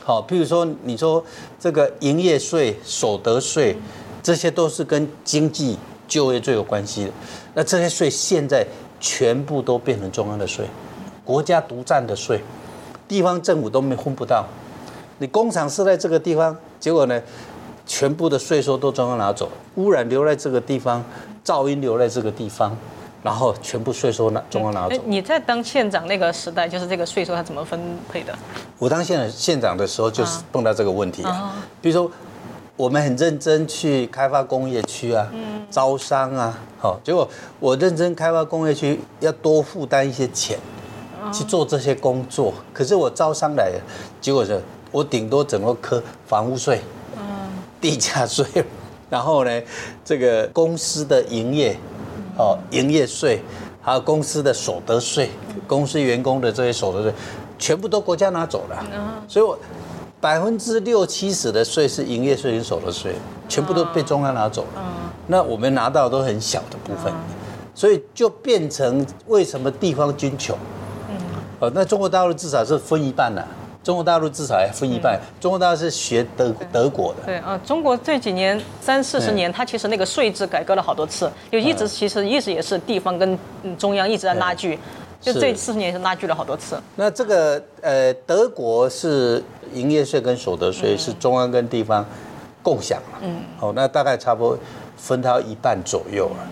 好，譬如说你说这个营业税、所得税，这些都是跟经济就业最有关系的，那这些税现在全部都变成中央的税，国家独占的税，地方政府都没分不到，你工厂设在这个地方，结果呢，全部的税收都中央拿走，污染留在这个地方，噪音留在这个地方。然后全部税收拿中央拿走。你在当县长那个时代，就是这个税收它怎么分配的？我当县县长的时候，就是碰到这个问题啊。比如说，我们很认真去开发工业区啊，嗯招商啊，好，结果我认真开发工业区，要多负担一些钱去做这些工作。可是我招商来，结果是，我顶多整个科房屋税、嗯地价税，然后呢，这个公司的营业。哦，营业税，还有公司的所得税，公司员工的这些所得税，全部都国家拿走了。所以，我百分之六七十的税是营业税跟所得税，全部都被中央拿走了。那我们拿到都很小的部分，所以就变成为什么地方均穷？哦，那中国大陆至少是分一半呐。中国大陆至少还分一半。中国大陆是学德德国的。对啊，中国这几年三四十年，它其实那个税制改革了好多次，就一直其实一直也是地方跟中央一直在拉锯，就这四十年是拉锯了好多次。那这个呃，德国是营业税跟所得税是中央跟地方共享嘛。嗯。哦，那大概差不多分到一半左右了。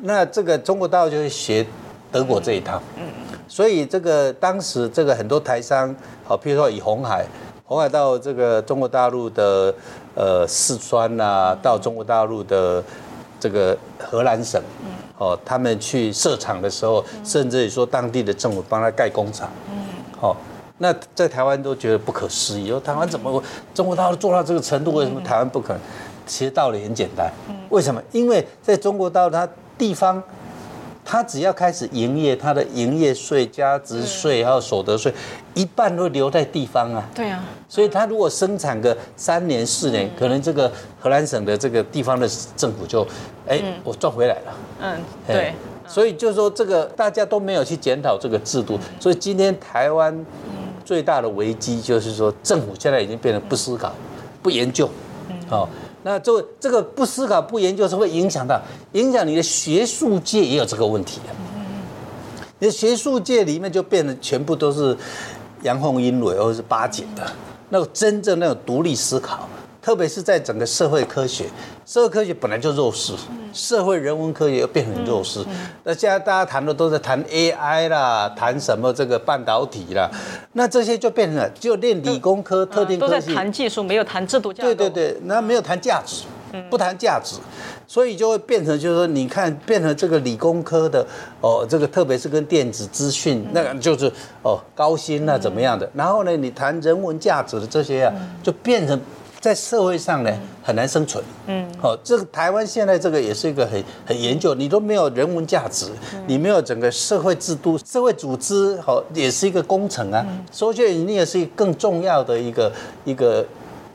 那这个中国大陆就是学德国这一套。嗯。所以这个当时这个很多台商，好，譬如说以红海，红海到这个中国大陆的呃四川呐，到中国大陆的这个河南省，哦，他们去设厂的时候，甚至于说当地的政府帮他盖工厂，好，那在台湾都觉得不可思议，说台湾怎么中国大陆做到这个程度，为什么台湾不可能？其实道理很简单，为什么？因为在中国大陆，它地方。他只要开始营业，他的营业税、加值税还有所得税，一半都留在地方啊。对啊。所以他如果生产个三年四年，可能这个荷兰省的这个地方的政府就，哎，我赚回来了。嗯，对。所以就是说这个大家都没有去检讨这个制度，所以今天台湾最大的危机就是说政府现在已经变得不思考、不研究，好。那这这个不思考不研究是会影响到影响你的学术界也有这个问题的。你的学术界里面就变得全部都是阳奉阴违或者是巴结的，那个真正那种独立思考。特别是在整个社会科学，社会科学本来就弱势，社会人文科学又变成弱势。那现在大家谈的都在谈 AI 啦，谈什么这个半导体啦，那这些就变成了就练理工科、特定科都在谈技术，没有谈制度架构。对对对，那没有谈价值，不谈价值，所以就会变成就是说，你看变成这个理工科的哦，这个特别是跟电子资讯，那个就是哦高薪啊怎么样的。然后呢，你谈人文价值的这些啊，就变成。在社会上呢很难生存，嗯，好，这个台湾现在这个也是一个很很研究，你都没有人文价值，你没有整个社会制度、社会组织，好，也是一个工程啊，所以你也是更重要的一个一个。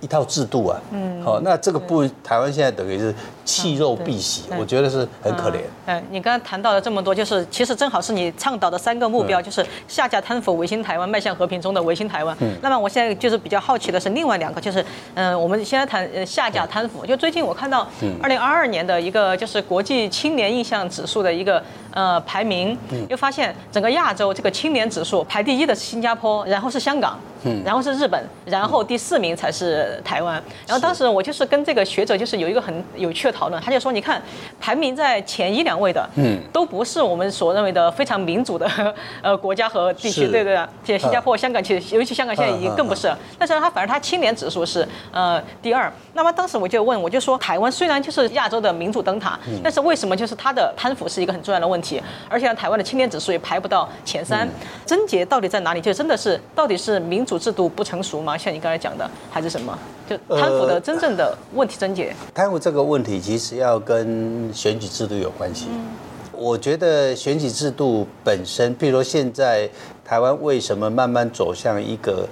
一套制度啊，嗯，好，那这个不，台湾现在等于是弃肉避洗，我觉得是很可怜。嗯，你刚刚谈到了这么多，就是其实正好是你倡导的三个目标，就是下架贪腐、维新台湾、迈向和平中的维新台湾。嗯，那么我现在就是比较好奇的是另外两个，就是嗯，我们现在谈呃下架贪腐，就最近我看到二零二二年的一个就是国际青年印象指数的一个呃排名，又发现整个亚洲这个青年指数排第一的是新加坡，然后是香港。然后是日本，然后第四名才是台湾。然后当时我就是跟这个学者就是有一个很有趣的讨论，他就说：你看排名在前一两位的，嗯，都不是我们所认为的非常民主的 呃国家和地区，对对对。且新加坡、香港其实，尤其香港现在已经更不是。但是它反而它青年指数是呃第二。那么当时我就问，我就说台湾虽然就是亚洲的民主灯塔，但是为什么就是它的贪腐是一个很重要的问题？而且台湾的青年指数也排不到前三，症结到底在哪里？就真的是到底是民主？制度不成熟吗？像你刚才讲的，还是什么？就贪腐的真正的问题症结？贪腐这个问题其实要跟选举制度有关系。我觉得选举制度本身，譬如说现在台湾为什么慢慢走向一个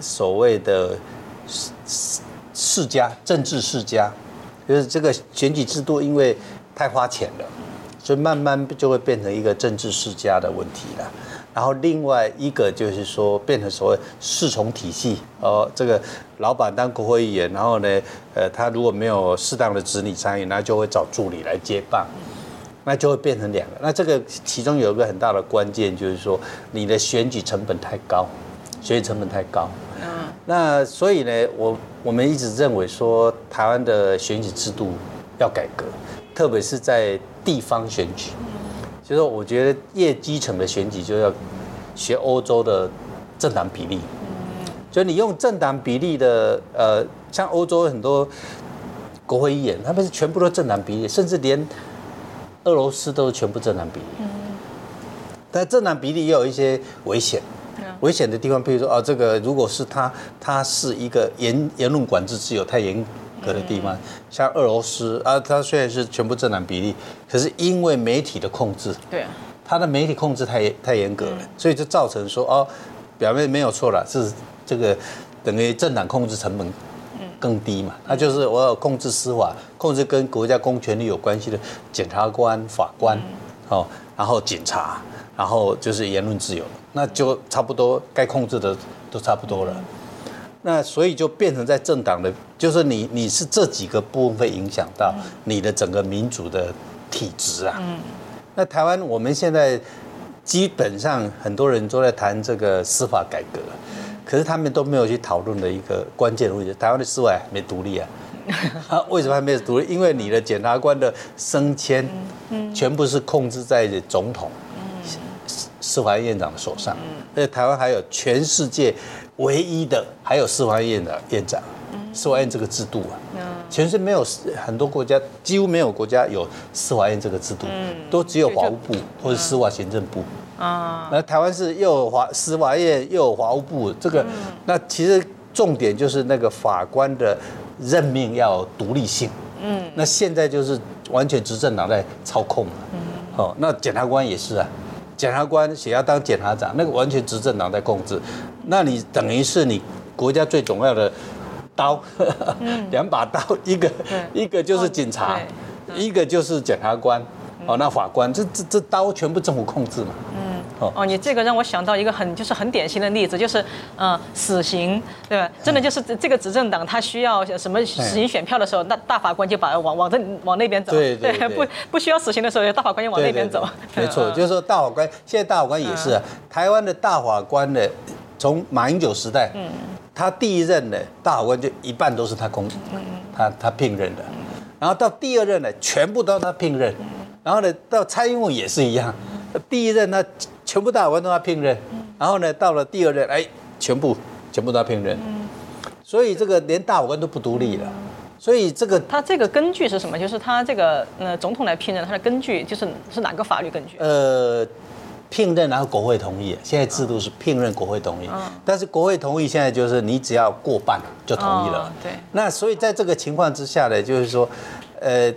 所谓的世世家政治世家，就是这个选举制度因为太花钱了，所以慢慢就会变成一个政治世家的问题了。然后另外一个就是说，变成所谓侍从体系哦，这个老板当国会议员，然后呢，呃，他如果没有适当的子女参与，那就会找助理来接棒，那就会变成两个。那这个其中有一个很大的关键，就是说你的选举成本太高，选举成本太高。嗯。那所以呢，我我们一直认为说，台湾的选举制度要改革，特别是在地方选举。就是我觉得越基层的选举就要学欧洲的政党比例，就你用政党比例的，呃，像欧洲很多国会议员，他们是全部都政党比例，甚至连俄罗斯都是全部政党比例。但政党比例也有一些危险，危险的地方，比如说啊，这个如果是他，他是一个言言论管制自由太严。的地方，像俄罗斯啊，它虽然是全部政党比例，可是因为媒体的控制，对，它的媒体控制太太严格了，所以就造成说哦，表面没有错了，是这个等于政党控制成本更低嘛。那就是我要控制司法，控制跟国家公权力有关系的检察官、法官，哦，然后警察，然后就是言论自由，那就差不多该控制的都差不多了。那所以就变成在政党的，就是你你是这几个部分会影响到你的整个民主的体制啊。嗯。那台湾我们现在基本上很多人都在谈这个司法改革，可是他们都没有去讨论的一个关键问题：台湾的司法还没独立啊。为什么还没有独立？因为你的检察官的升迁，全部是控制在总统、司法院长的手上。而且台湾还有全世界。唯一的还有司法院的院长，司法院这个制度啊，全世界没有很多国家几乎没有国家有司法院这个制度，都只有法务部或者司法行政部。啊。那台湾是又有法司法院又有法务部，这个那其实重点就是那个法官的任命要独立性。嗯，那现在就是完全执政党在操控嗯，哦，那检察官也是啊。检察官想要当检察长，那个完全执政党在控制，那你等于是你国家最重要的刀，两把刀，一个一个就是警察，一个就是检察官，哦，那法官，这这这刀全部政府控制嘛。哦，你这个让我想到一个很就是很典型的例子，就是呃死刑，对吧？真的就是这个执政党他需要什么死刑选票的时候，那大法官就把往往这往那边走。对对对。不不需要死刑的时候，大法官就往那边走。没错，就是说大法官现在大法官也是啊，台湾的大法官的从马英九时代，嗯，他第一任的大法官就一半都是他公，嗯他他聘任的，然后到第二任呢，全部都是他聘任，然后呢到蔡英文也是一样，第一任他。全部大法官都要聘任，然后呢，到了第二任，哎，全部全部都要聘任，所以这个连大法官都不独立了，所以这个他这个根据是什么？就是他这个呃总统来聘任，他的根据就是是哪个法律根据？呃，聘任然后国会同意，现在制度是聘任国会同意，但是国会同意现在就是你只要过半就同意了，对。那所以在这个情况之下呢，就是说，呃，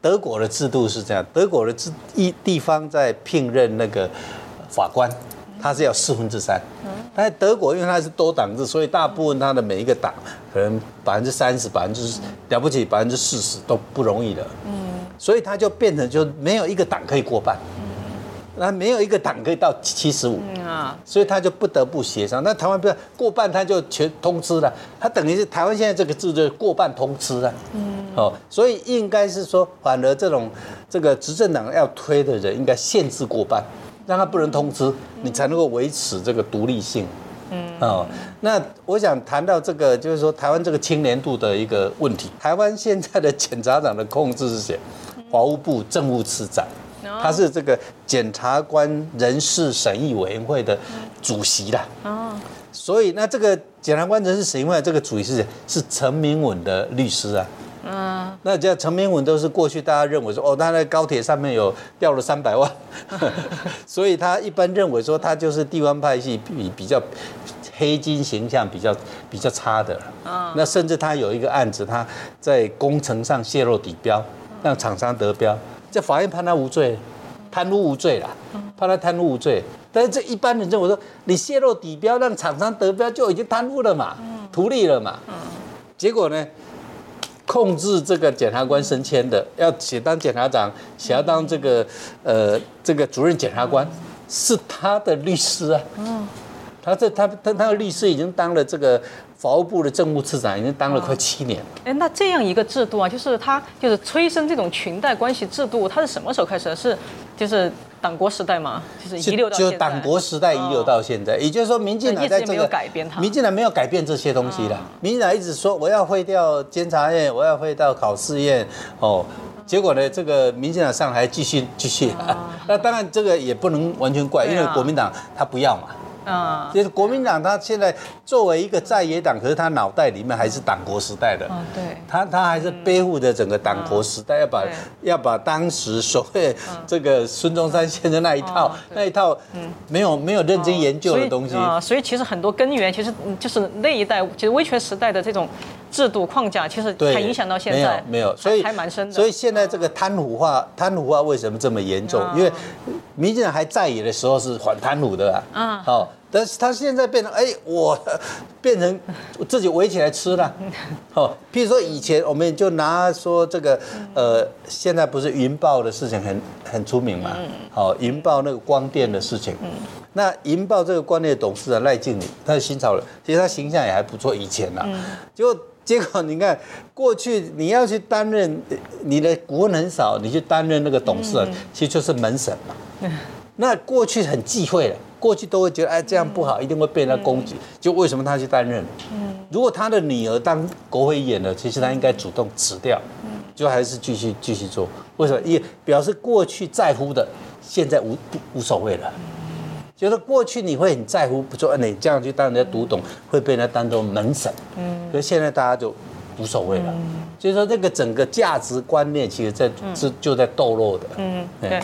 德国的制度是这样，德国的制一地方在聘任那个。法官，他是要四分之三，但是德国因为它是多党制，所以大部分它的每一个党可能百分之三十、百分之了不起百分之四十都不容易的，嗯，所以他就变成就没有一个党可以过半，嗯，那没有一个党可以到七十五，啊，所以他就不得不协商。那台湾不是过半他就全通吃了，他等于是台湾现在这个制度过半通吃了，嗯，哦，所以应该是说，反而这种这个执政党要推的人应该限制过半。让他不能通知，你才能够维持这个独立性。嗯，哦，那我想谈到这个，就是说台湾这个青年度的一个问题。台湾现在的检察长的控制是谁？法务部政务次长，他是这个检察官人事审议委员会的主席啦。哦，所以那这个检察官人事审议委员会这个主席是谁？是陈明文的律师啊。嗯，那叫陈明文都是过去大家认为说，哦，他在高铁上面有掉了三百万，所以他一般认为说他就是地方派系比比较黑金形象比较比较差的。嗯，那甚至他有一个案子，他在工程上泄露底标，让厂商得标，在法院判他无罪，贪污无罪啦，判他贪污无罪。但是这一般人认为说，你泄露底标让厂商得标就已经贪污了嘛，图利了嘛。嗯，结果呢？控制这个检察官升迁的，要写当检察长，想要当这个呃这个主任检察官，是他的律师啊。嗯，他这他他他的律师已经当了这个法务部的政务次长，已经当了快七年。哎，那这样一个制度啊，就是他就是催生这种裙带关系制度，他是什么时候开始的？是就是。党国时代嘛，就是遗留到就党国时代遗留到现在，也就是说，民进党在这个民进党没有改变这些东西了。民进党一直说我要废掉监察院，我要废掉考试院，哦，结果呢，这个民进党上台继续继续。那当然这个也不能完全怪，因为国民党他不要嘛。啊，就是国民党，他现在作为一个在野党，可是他脑袋里面还是党国时代的。对，他他还是背负着整个党国时代，要把要把当时所谓这个孙中山先生那一套那一套，嗯，没有没有认真研究的东西。啊，所以其实很多根源，其实就是那一代，其实威权时代的这种制度框架，其实还影响到现在。没有没有，所以还蛮深的。所以现在这个贪腐化，贪腐化为什么这么严重？因为民进党还在野的时候是反贪腐的啊。嗯，好。但是他现在变成，哎，我变成自己围起来吃了。哦，譬如说以前我们就拿说这个，呃，现在不是云豹的事情很很出名嘛？好，云豹那个光电的事情。那云豹这个光电董事长赖静理，他是新潮人，其实他形象也还不错。以前呐，结果结果你看，过去你要去担任你的股份很少，你去担任那个董事长，其实就是门神嘛。那过去很忌讳的，过去都会觉得哎这样不好，一定会被人家攻击。就为什么他去担任？嗯，如果他的女儿当国会议员了，其实他应该主动辞掉，就还是继续继续做。为什么？也表示过去在乎的，现在无无所谓了。就是过去你会很在乎，不说你这样去当人家读懂，会被人家当做门神。嗯，可是现在大家就无所谓了。嗯所以说这个整个价值观念，其实在是就在堕落的。嗯，对。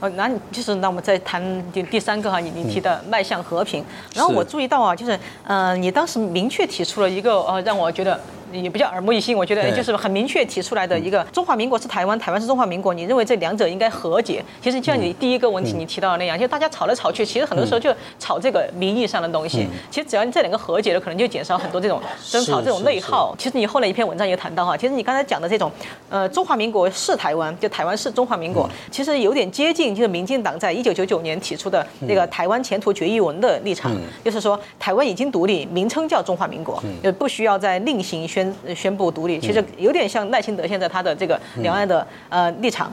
哦，那你就是那我们再谈第第三个哈，你你提的迈向和平。然后我注意到啊，就是嗯，你当时明确提出了一个呃，让我觉得。也比较耳目一新，我觉得就是很明确提出来的一个中华民国是台湾，台湾是中华民国。你认为这两者应该和解？其实像你第一个问题你提到的那样，就大家吵来吵去，其实很多时候就吵这个名义上的东西。其实只要你这两个和解了，可能就减少很多这种争吵、这种内耗。其实你后来一篇文章也谈到哈，其实你刚才讲的这种呃中华民国是台湾，就台湾是中华民国，其实有点接近就是民进党在一九九九年提出的那个台湾前途决议文的立场，就是说台湾已经独立，名称叫中华民国，就不需要再另行宣。宣宣布独立，其实有点像赖清德现在他的这个两岸的呃立场。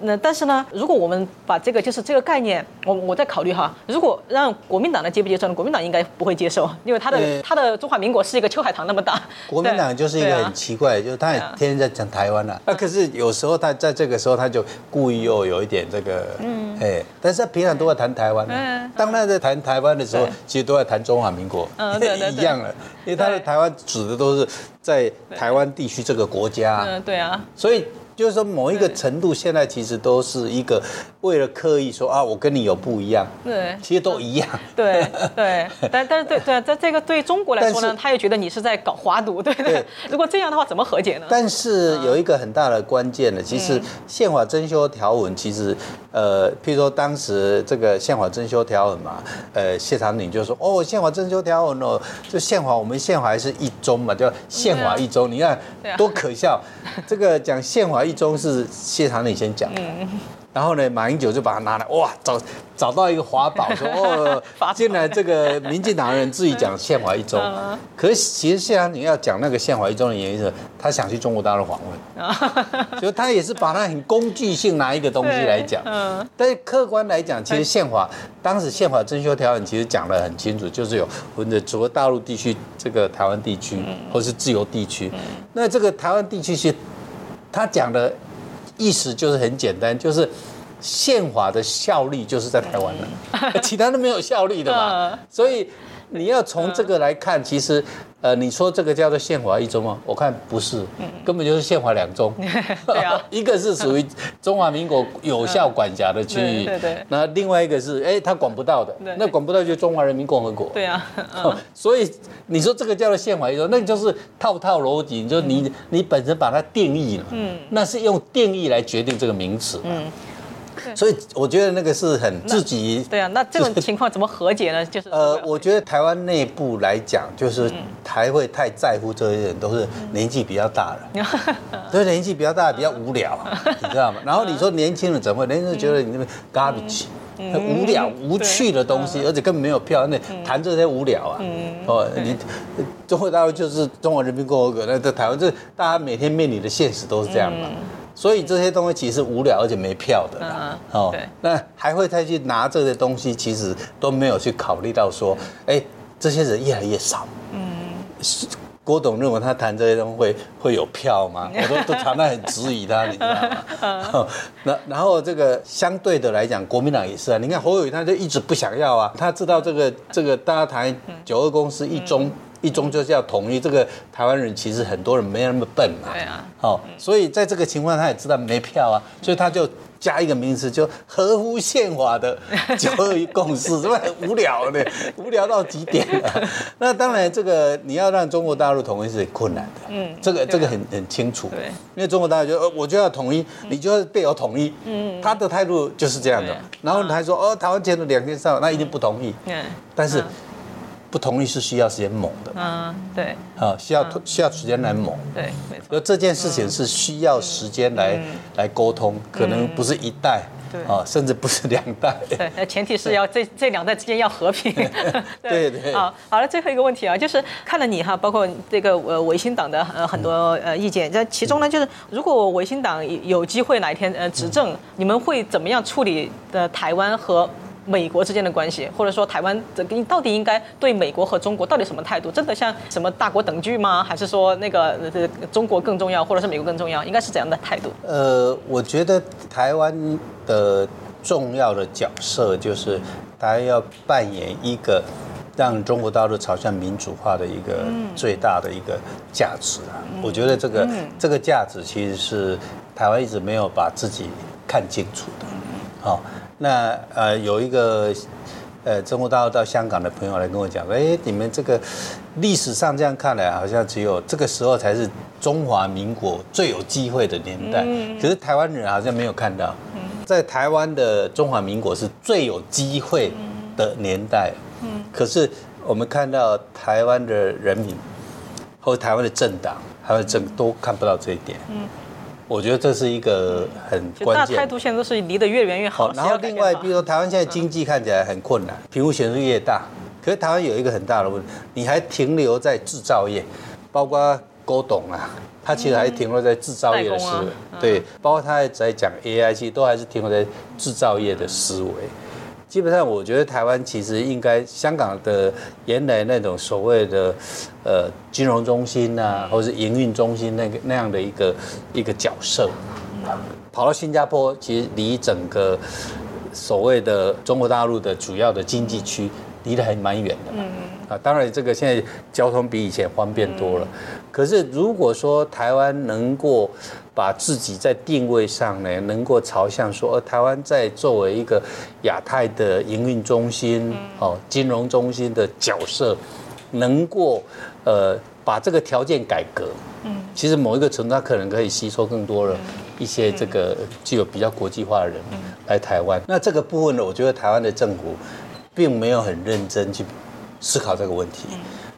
那但是呢，如果我们把这个就是这个概念，我我在考虑哈，如果让国民党来接不接受呢？国民党应该不会接受，因为他的他的中华民国是一个秋海棠那么大。国民党就是一个很奇怪，就是他也天天在讲台湾了。那可是有时候他在这个时候他就故意又有一点这个，嗯，哎，但是他平常都在谈台湾。嗯，当他在谈台湾的时候，其实都在谈中华民国，嗯，一样了，因为他的台湾指的都是。在台湾地区这个国家，嗯，对啊，所以。就是说，某一个程度，现在其实都是一个为了刻意说啊，我跟你有不一样，对，其实都一样，对对，但但是对对，在这个对中国来说呢，他又觉得你是在搞华独，对对。如果这样的话，怎么和解呢？但是有一个很大的关键呢，其实宪法增修条文，其实呃，譬如说当时这个宪法增修条文嘛，呃，谢长廷就说哦，宪法增修条文哦，就宪法我们宪法还是一中嘛，叫宪法一中，你看多可笑，这个讲宪法。一中是谢长廷先讲，然后呢，马英九就把它拿来，哇，找找到一个法宝，说哦，进来这个民进党人自己讲宪法一中，可是其实谢长廷要讲那个宪法一中的原因是，他想去中国大陆访问，所以他也是把它很工具性拿一个东西来讲，嗯。但是客观来讲，其实宪法当时宪法征修条文其实讲得很清楚，就是有分的除了大陆地区，这个台湾地区或是自由地区，那这个台湾地区是。他讲的意思就是很简单，就是宪法的效力就是在台湾了，其他都没有效力的嘛。所以你要从这个来看，其实。呃，你说这个叫做宪法一中吗？我看不是，根本就是宪法两中。对啊，一个是属于中华民国有效管辖的区域，对对。那另外一个是，哎，他管不到的，那管不到就中华人民共和国。对啊。所以你说这个叫做宪法一中，那就是套套逻辑，就你你本身把它定义了，嗯，那是用定义来决定这个名词，嗯。所以我觉得那个是很自己对啊，那这种情况怎么和解呢？就是呃，我觉得台湾内部来讲，就是台会太在乎这些人都是年纪比较大的，所以年纪比较大比较无聊，你知道吗？然后你说年轻人怎么会？年轻人觉得你那边 garbage，很无聊无趣的东西，而且根本没有票，那谈这些无聊啊。哦，你中国大陆就是中华人民共和国，那在台湾这大家每天面临的现实都是这样嘛。所以这些东西其实无聊，而且没票的。哦，那还会再去拿这些东西，其实都没有去考虑到说，哎，这些人越来越少。嗯，郭董认为他谈这些东西会会有票吗？我都都常常很质疑他，你知道吗？那然后这个相对的来讲，国民党也是啊。你看侯友谊他就一直不想要啊，他知道这个这个大家谈九二公司一中。一中就是要统一，这个台湾人其实很多人没那么笨嘛。对啊。好，所以在这个情况，他也知道没票啊，所以他就加一个名词，就合乎宪法的九二一共识，是不是很无聊的？无聊到极点了。那当然，这个你要让中国大陆统一是很困难的。嗯。这个这个很很清楚。对。因为中国大陆就呃，我就要统一，你就要对我统一。嗯。他的态度就是这样的。然后他说哦，台湾前了两天三，那一定不同意。嗯。但是。不同意是需要时间猛的，嗯，对，啊，需要需要时间来猛。对，没错。就这件事情是需要时间来来沟通，可能不是一代。对啊，甚至不是两代。对，那前提是要 这这两代之间要和平。对对。好，好了，最后一个问题啊，就是看了你哈，包括这个呃维新党的呃很多呃意见，在其中呢，就是如果维新党有机会哪一天呃执政，你们会怎么样处理的台湾和美国之间的关系，或者说台湾这你到底应该对美国和中国到底什么态度？真的像什么大国等距吗？还是说那个呃中国更重要，或者是美国更重要？应该是怎样的态度？呃，我觉得台湾的重要的角色就是台湾要扮演一个让中国大陆朝向民主化的一个最大的一个价值啊。我觉得这个这个价值其实是台湾一直没有把自己看清楚的。好。那呃，有一个呃，中国大陆到香港的朋友来跟我讲，哎，你们这个历史上这样看来，好像只有这个时候才是中华民国最有机会的年代。嗯可是台湾人好像没有看到，在台湾的中华民国是最有机会的年代。可是我们看到台湾的人民或台湾的政党，还有政都看不到这一点。我觉得这是一个很关键。大态度现在都是离得越远越好。然后另外，比如说台湾现在经济看起来很困难，贫富悬殊越大。可是台湾有一个很大的问题，你还停留在制造业，包括郭董啊，他其实还停留在制造业的思维。对，包括他还在讲 AI，其实都还是停留在制造业的思维。基本上，我觉得台湾其实应该香港的原来那种所谓的呃金融中心呐，或者是营运中心那个那样的一个一个角色，跑到新加坡，其实离整个所谓的中国大陆的主要的经济区离得还蛮远的。嗯。啊，当然这个现在交通比以前方便多了，可是如果说台湾能够把自己在定位上呢，能够朝向说，呃，台湾在作为一个亚太的营运中心、哦，金融中心的角色，能够呃把这个条件改革，嗯，其实某一个程度，它可能可以吸收更多的一些这个具有比较国际化的人来台湾。那这个部分呢，我觉得台湾的政府并没有很认真去思考这个问题。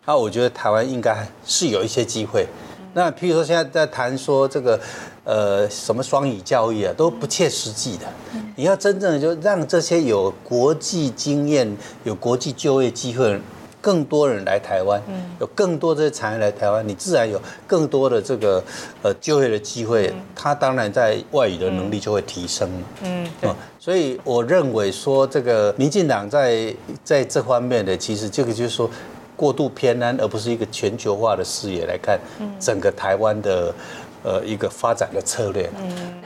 那我觉得台湾应该是有一些机会。那譬如说现在在谈说这个，呃，什么双语教育啊，都不切实际的。你要真正的就让这些有国际经验、有国际就业机会更多人来台湾，有更多这些产业来台湾，你自然有更多的这个呃就业的机会。他当然在外语的能力就会提升。嗯，所以我认为说这个民进党在在这方面的，其实这个就是说。过度偏安，而不是一个全球化的视野来看整个台湾的呃一个发展的策略。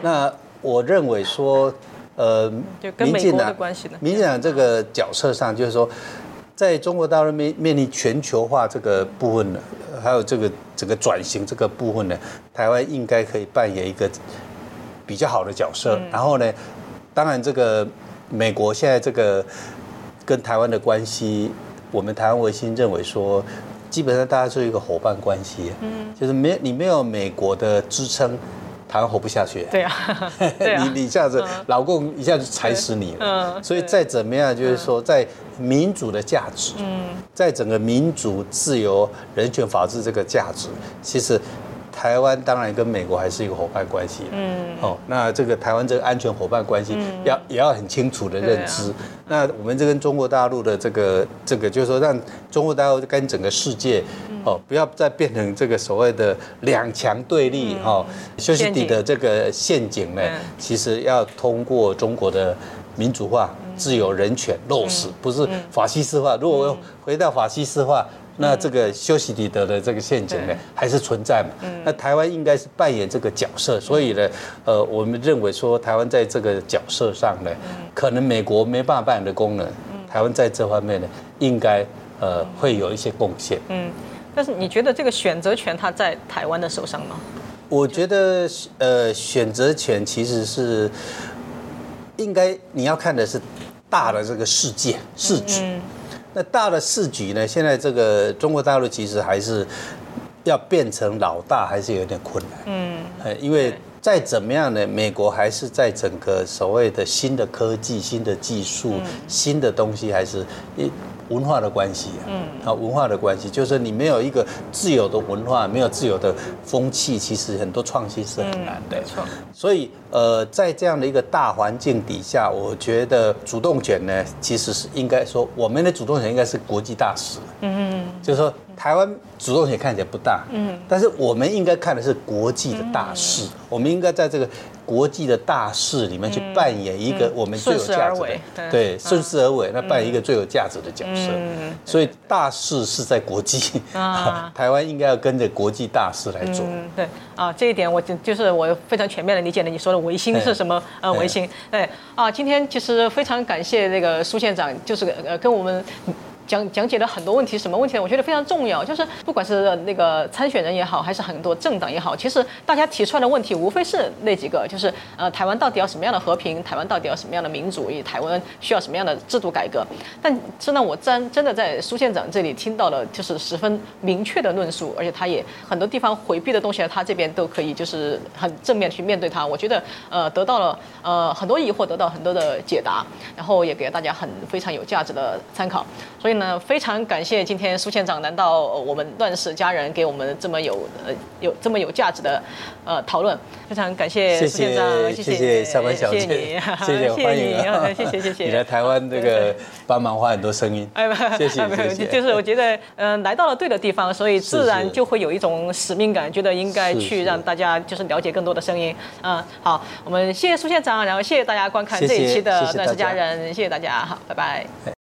那我认为说，呃，民进党民进党这个角色上，就是说，在中国大陆面面临全球化这个部分呢，还有这个整个转型这个部分呢，台湾应该可以扮演一个比较好的角色。然后呢，当然这个美国现在这个跟台湾的关系。我们台湾维新认为说，基本上大家是一个伙伴关系，嗯，就是没你没有美国的支撑，台湾活不下去。对啊，你你一下子老共一下子踩死你了。嗯，所以再怎么样，就是说在民主的价值，嗯，在整个民主、自由、人权、法治这个价值，其实。台湾当然跟美国还是一个伙伴关系，嗯，哦，那这个台湾这个安全伙伴关系要也要很清楚的认知。那我们这跟中国大陆的这个这个，就是说让中国大陆跟整个世界，哦，不要再变成这个所谓的两强对立，哈，休息底的这个陷阱呢，其实要通过中国的民主化、自由、人权落实，不是法西斯化。如果回到法西斯化。那这个修昔底德的这个陷阱呢，还是存在嘛？那台湾应该是扮演这个角色，所以呢，呃，我们认为说台湾在这个角色上呢，可能美国没办法扮演的功能，台湾在这方面呢，应该呃会有一些贡献。嗯，但是你觉得这个选择权它在台湾的手上吗？我觉得呃选择权其实是应该你要看的是大的这个世界市局。那大的市局呢？现在这个中国大陆其实还是要变成老大，还是有点困难。嗯，呃，因为再怎么样呢，美国还是在整个所谓的新的科技、新的技术、新的东西，还是一文化的关系，嗯，啊，文化的关系，就是你没有一个自由的文化，没有自由的风气，其实很多创新是很难的。没错。所以，呃，在这样的一个大环境底下，我觉得主动权呢，其实是应该说，我们的主动权应该是国际大使。嗯嗯。就是说，台湾主动权看起来不大，嗯，但是我们应该看的是国际的大事，我们应该在这个。国际的大事里面去扮演一个我们最有价值的，对，顺势而为，那扮演一个最有价值的角色。所以大事是在国际，台湾应该要跟着国际大事来做。对啊，这一点我就就是我非常全面的理解了你说的维新是什么？呃，维新。对啊，今天其实非常感谢那个苏县长，就是呃跟我们。讲讲解了很多问题，什么问题呢？我觉得非常重要，就是不管是那个参选人也好，还是很多政党也好，其实大家提出来的问题无非是那几个，就是呃，台湾到底要什么样的和平？台湾到底要什么样的民主？以台湾需要什么样的制度改革？但真的，我真真的在苏县长这里听到了，就是十分明确的论述，而且他也很多地方回避的东西，他这边都可以就是很正面去面对他。我觉得呃，得到了呃很多疑惑，得到很多的解答，然后也给了大家很非常有价值的参考。所以呢呢，非常感谢今天苏县长来到我们乱世佳人，给我们这么有呃有这么有价值的呃讨论。非常感谢苏县长，谢谢谢谢小姐，谢谢你，谢谢 欢迎，谢谢谢谢。你来台湾这个 帮忙花很多声音，哎，谢谢谢谢。就是我觉得嗯来到了对的地方，所以自然就会有一种使命感，觉得应该去让大家就是了解更多的声音。嗯，好，我们谢谢苏县长，然后谢谢大家观看这一期的乱世佳人，谢谢大家，好，拜拜。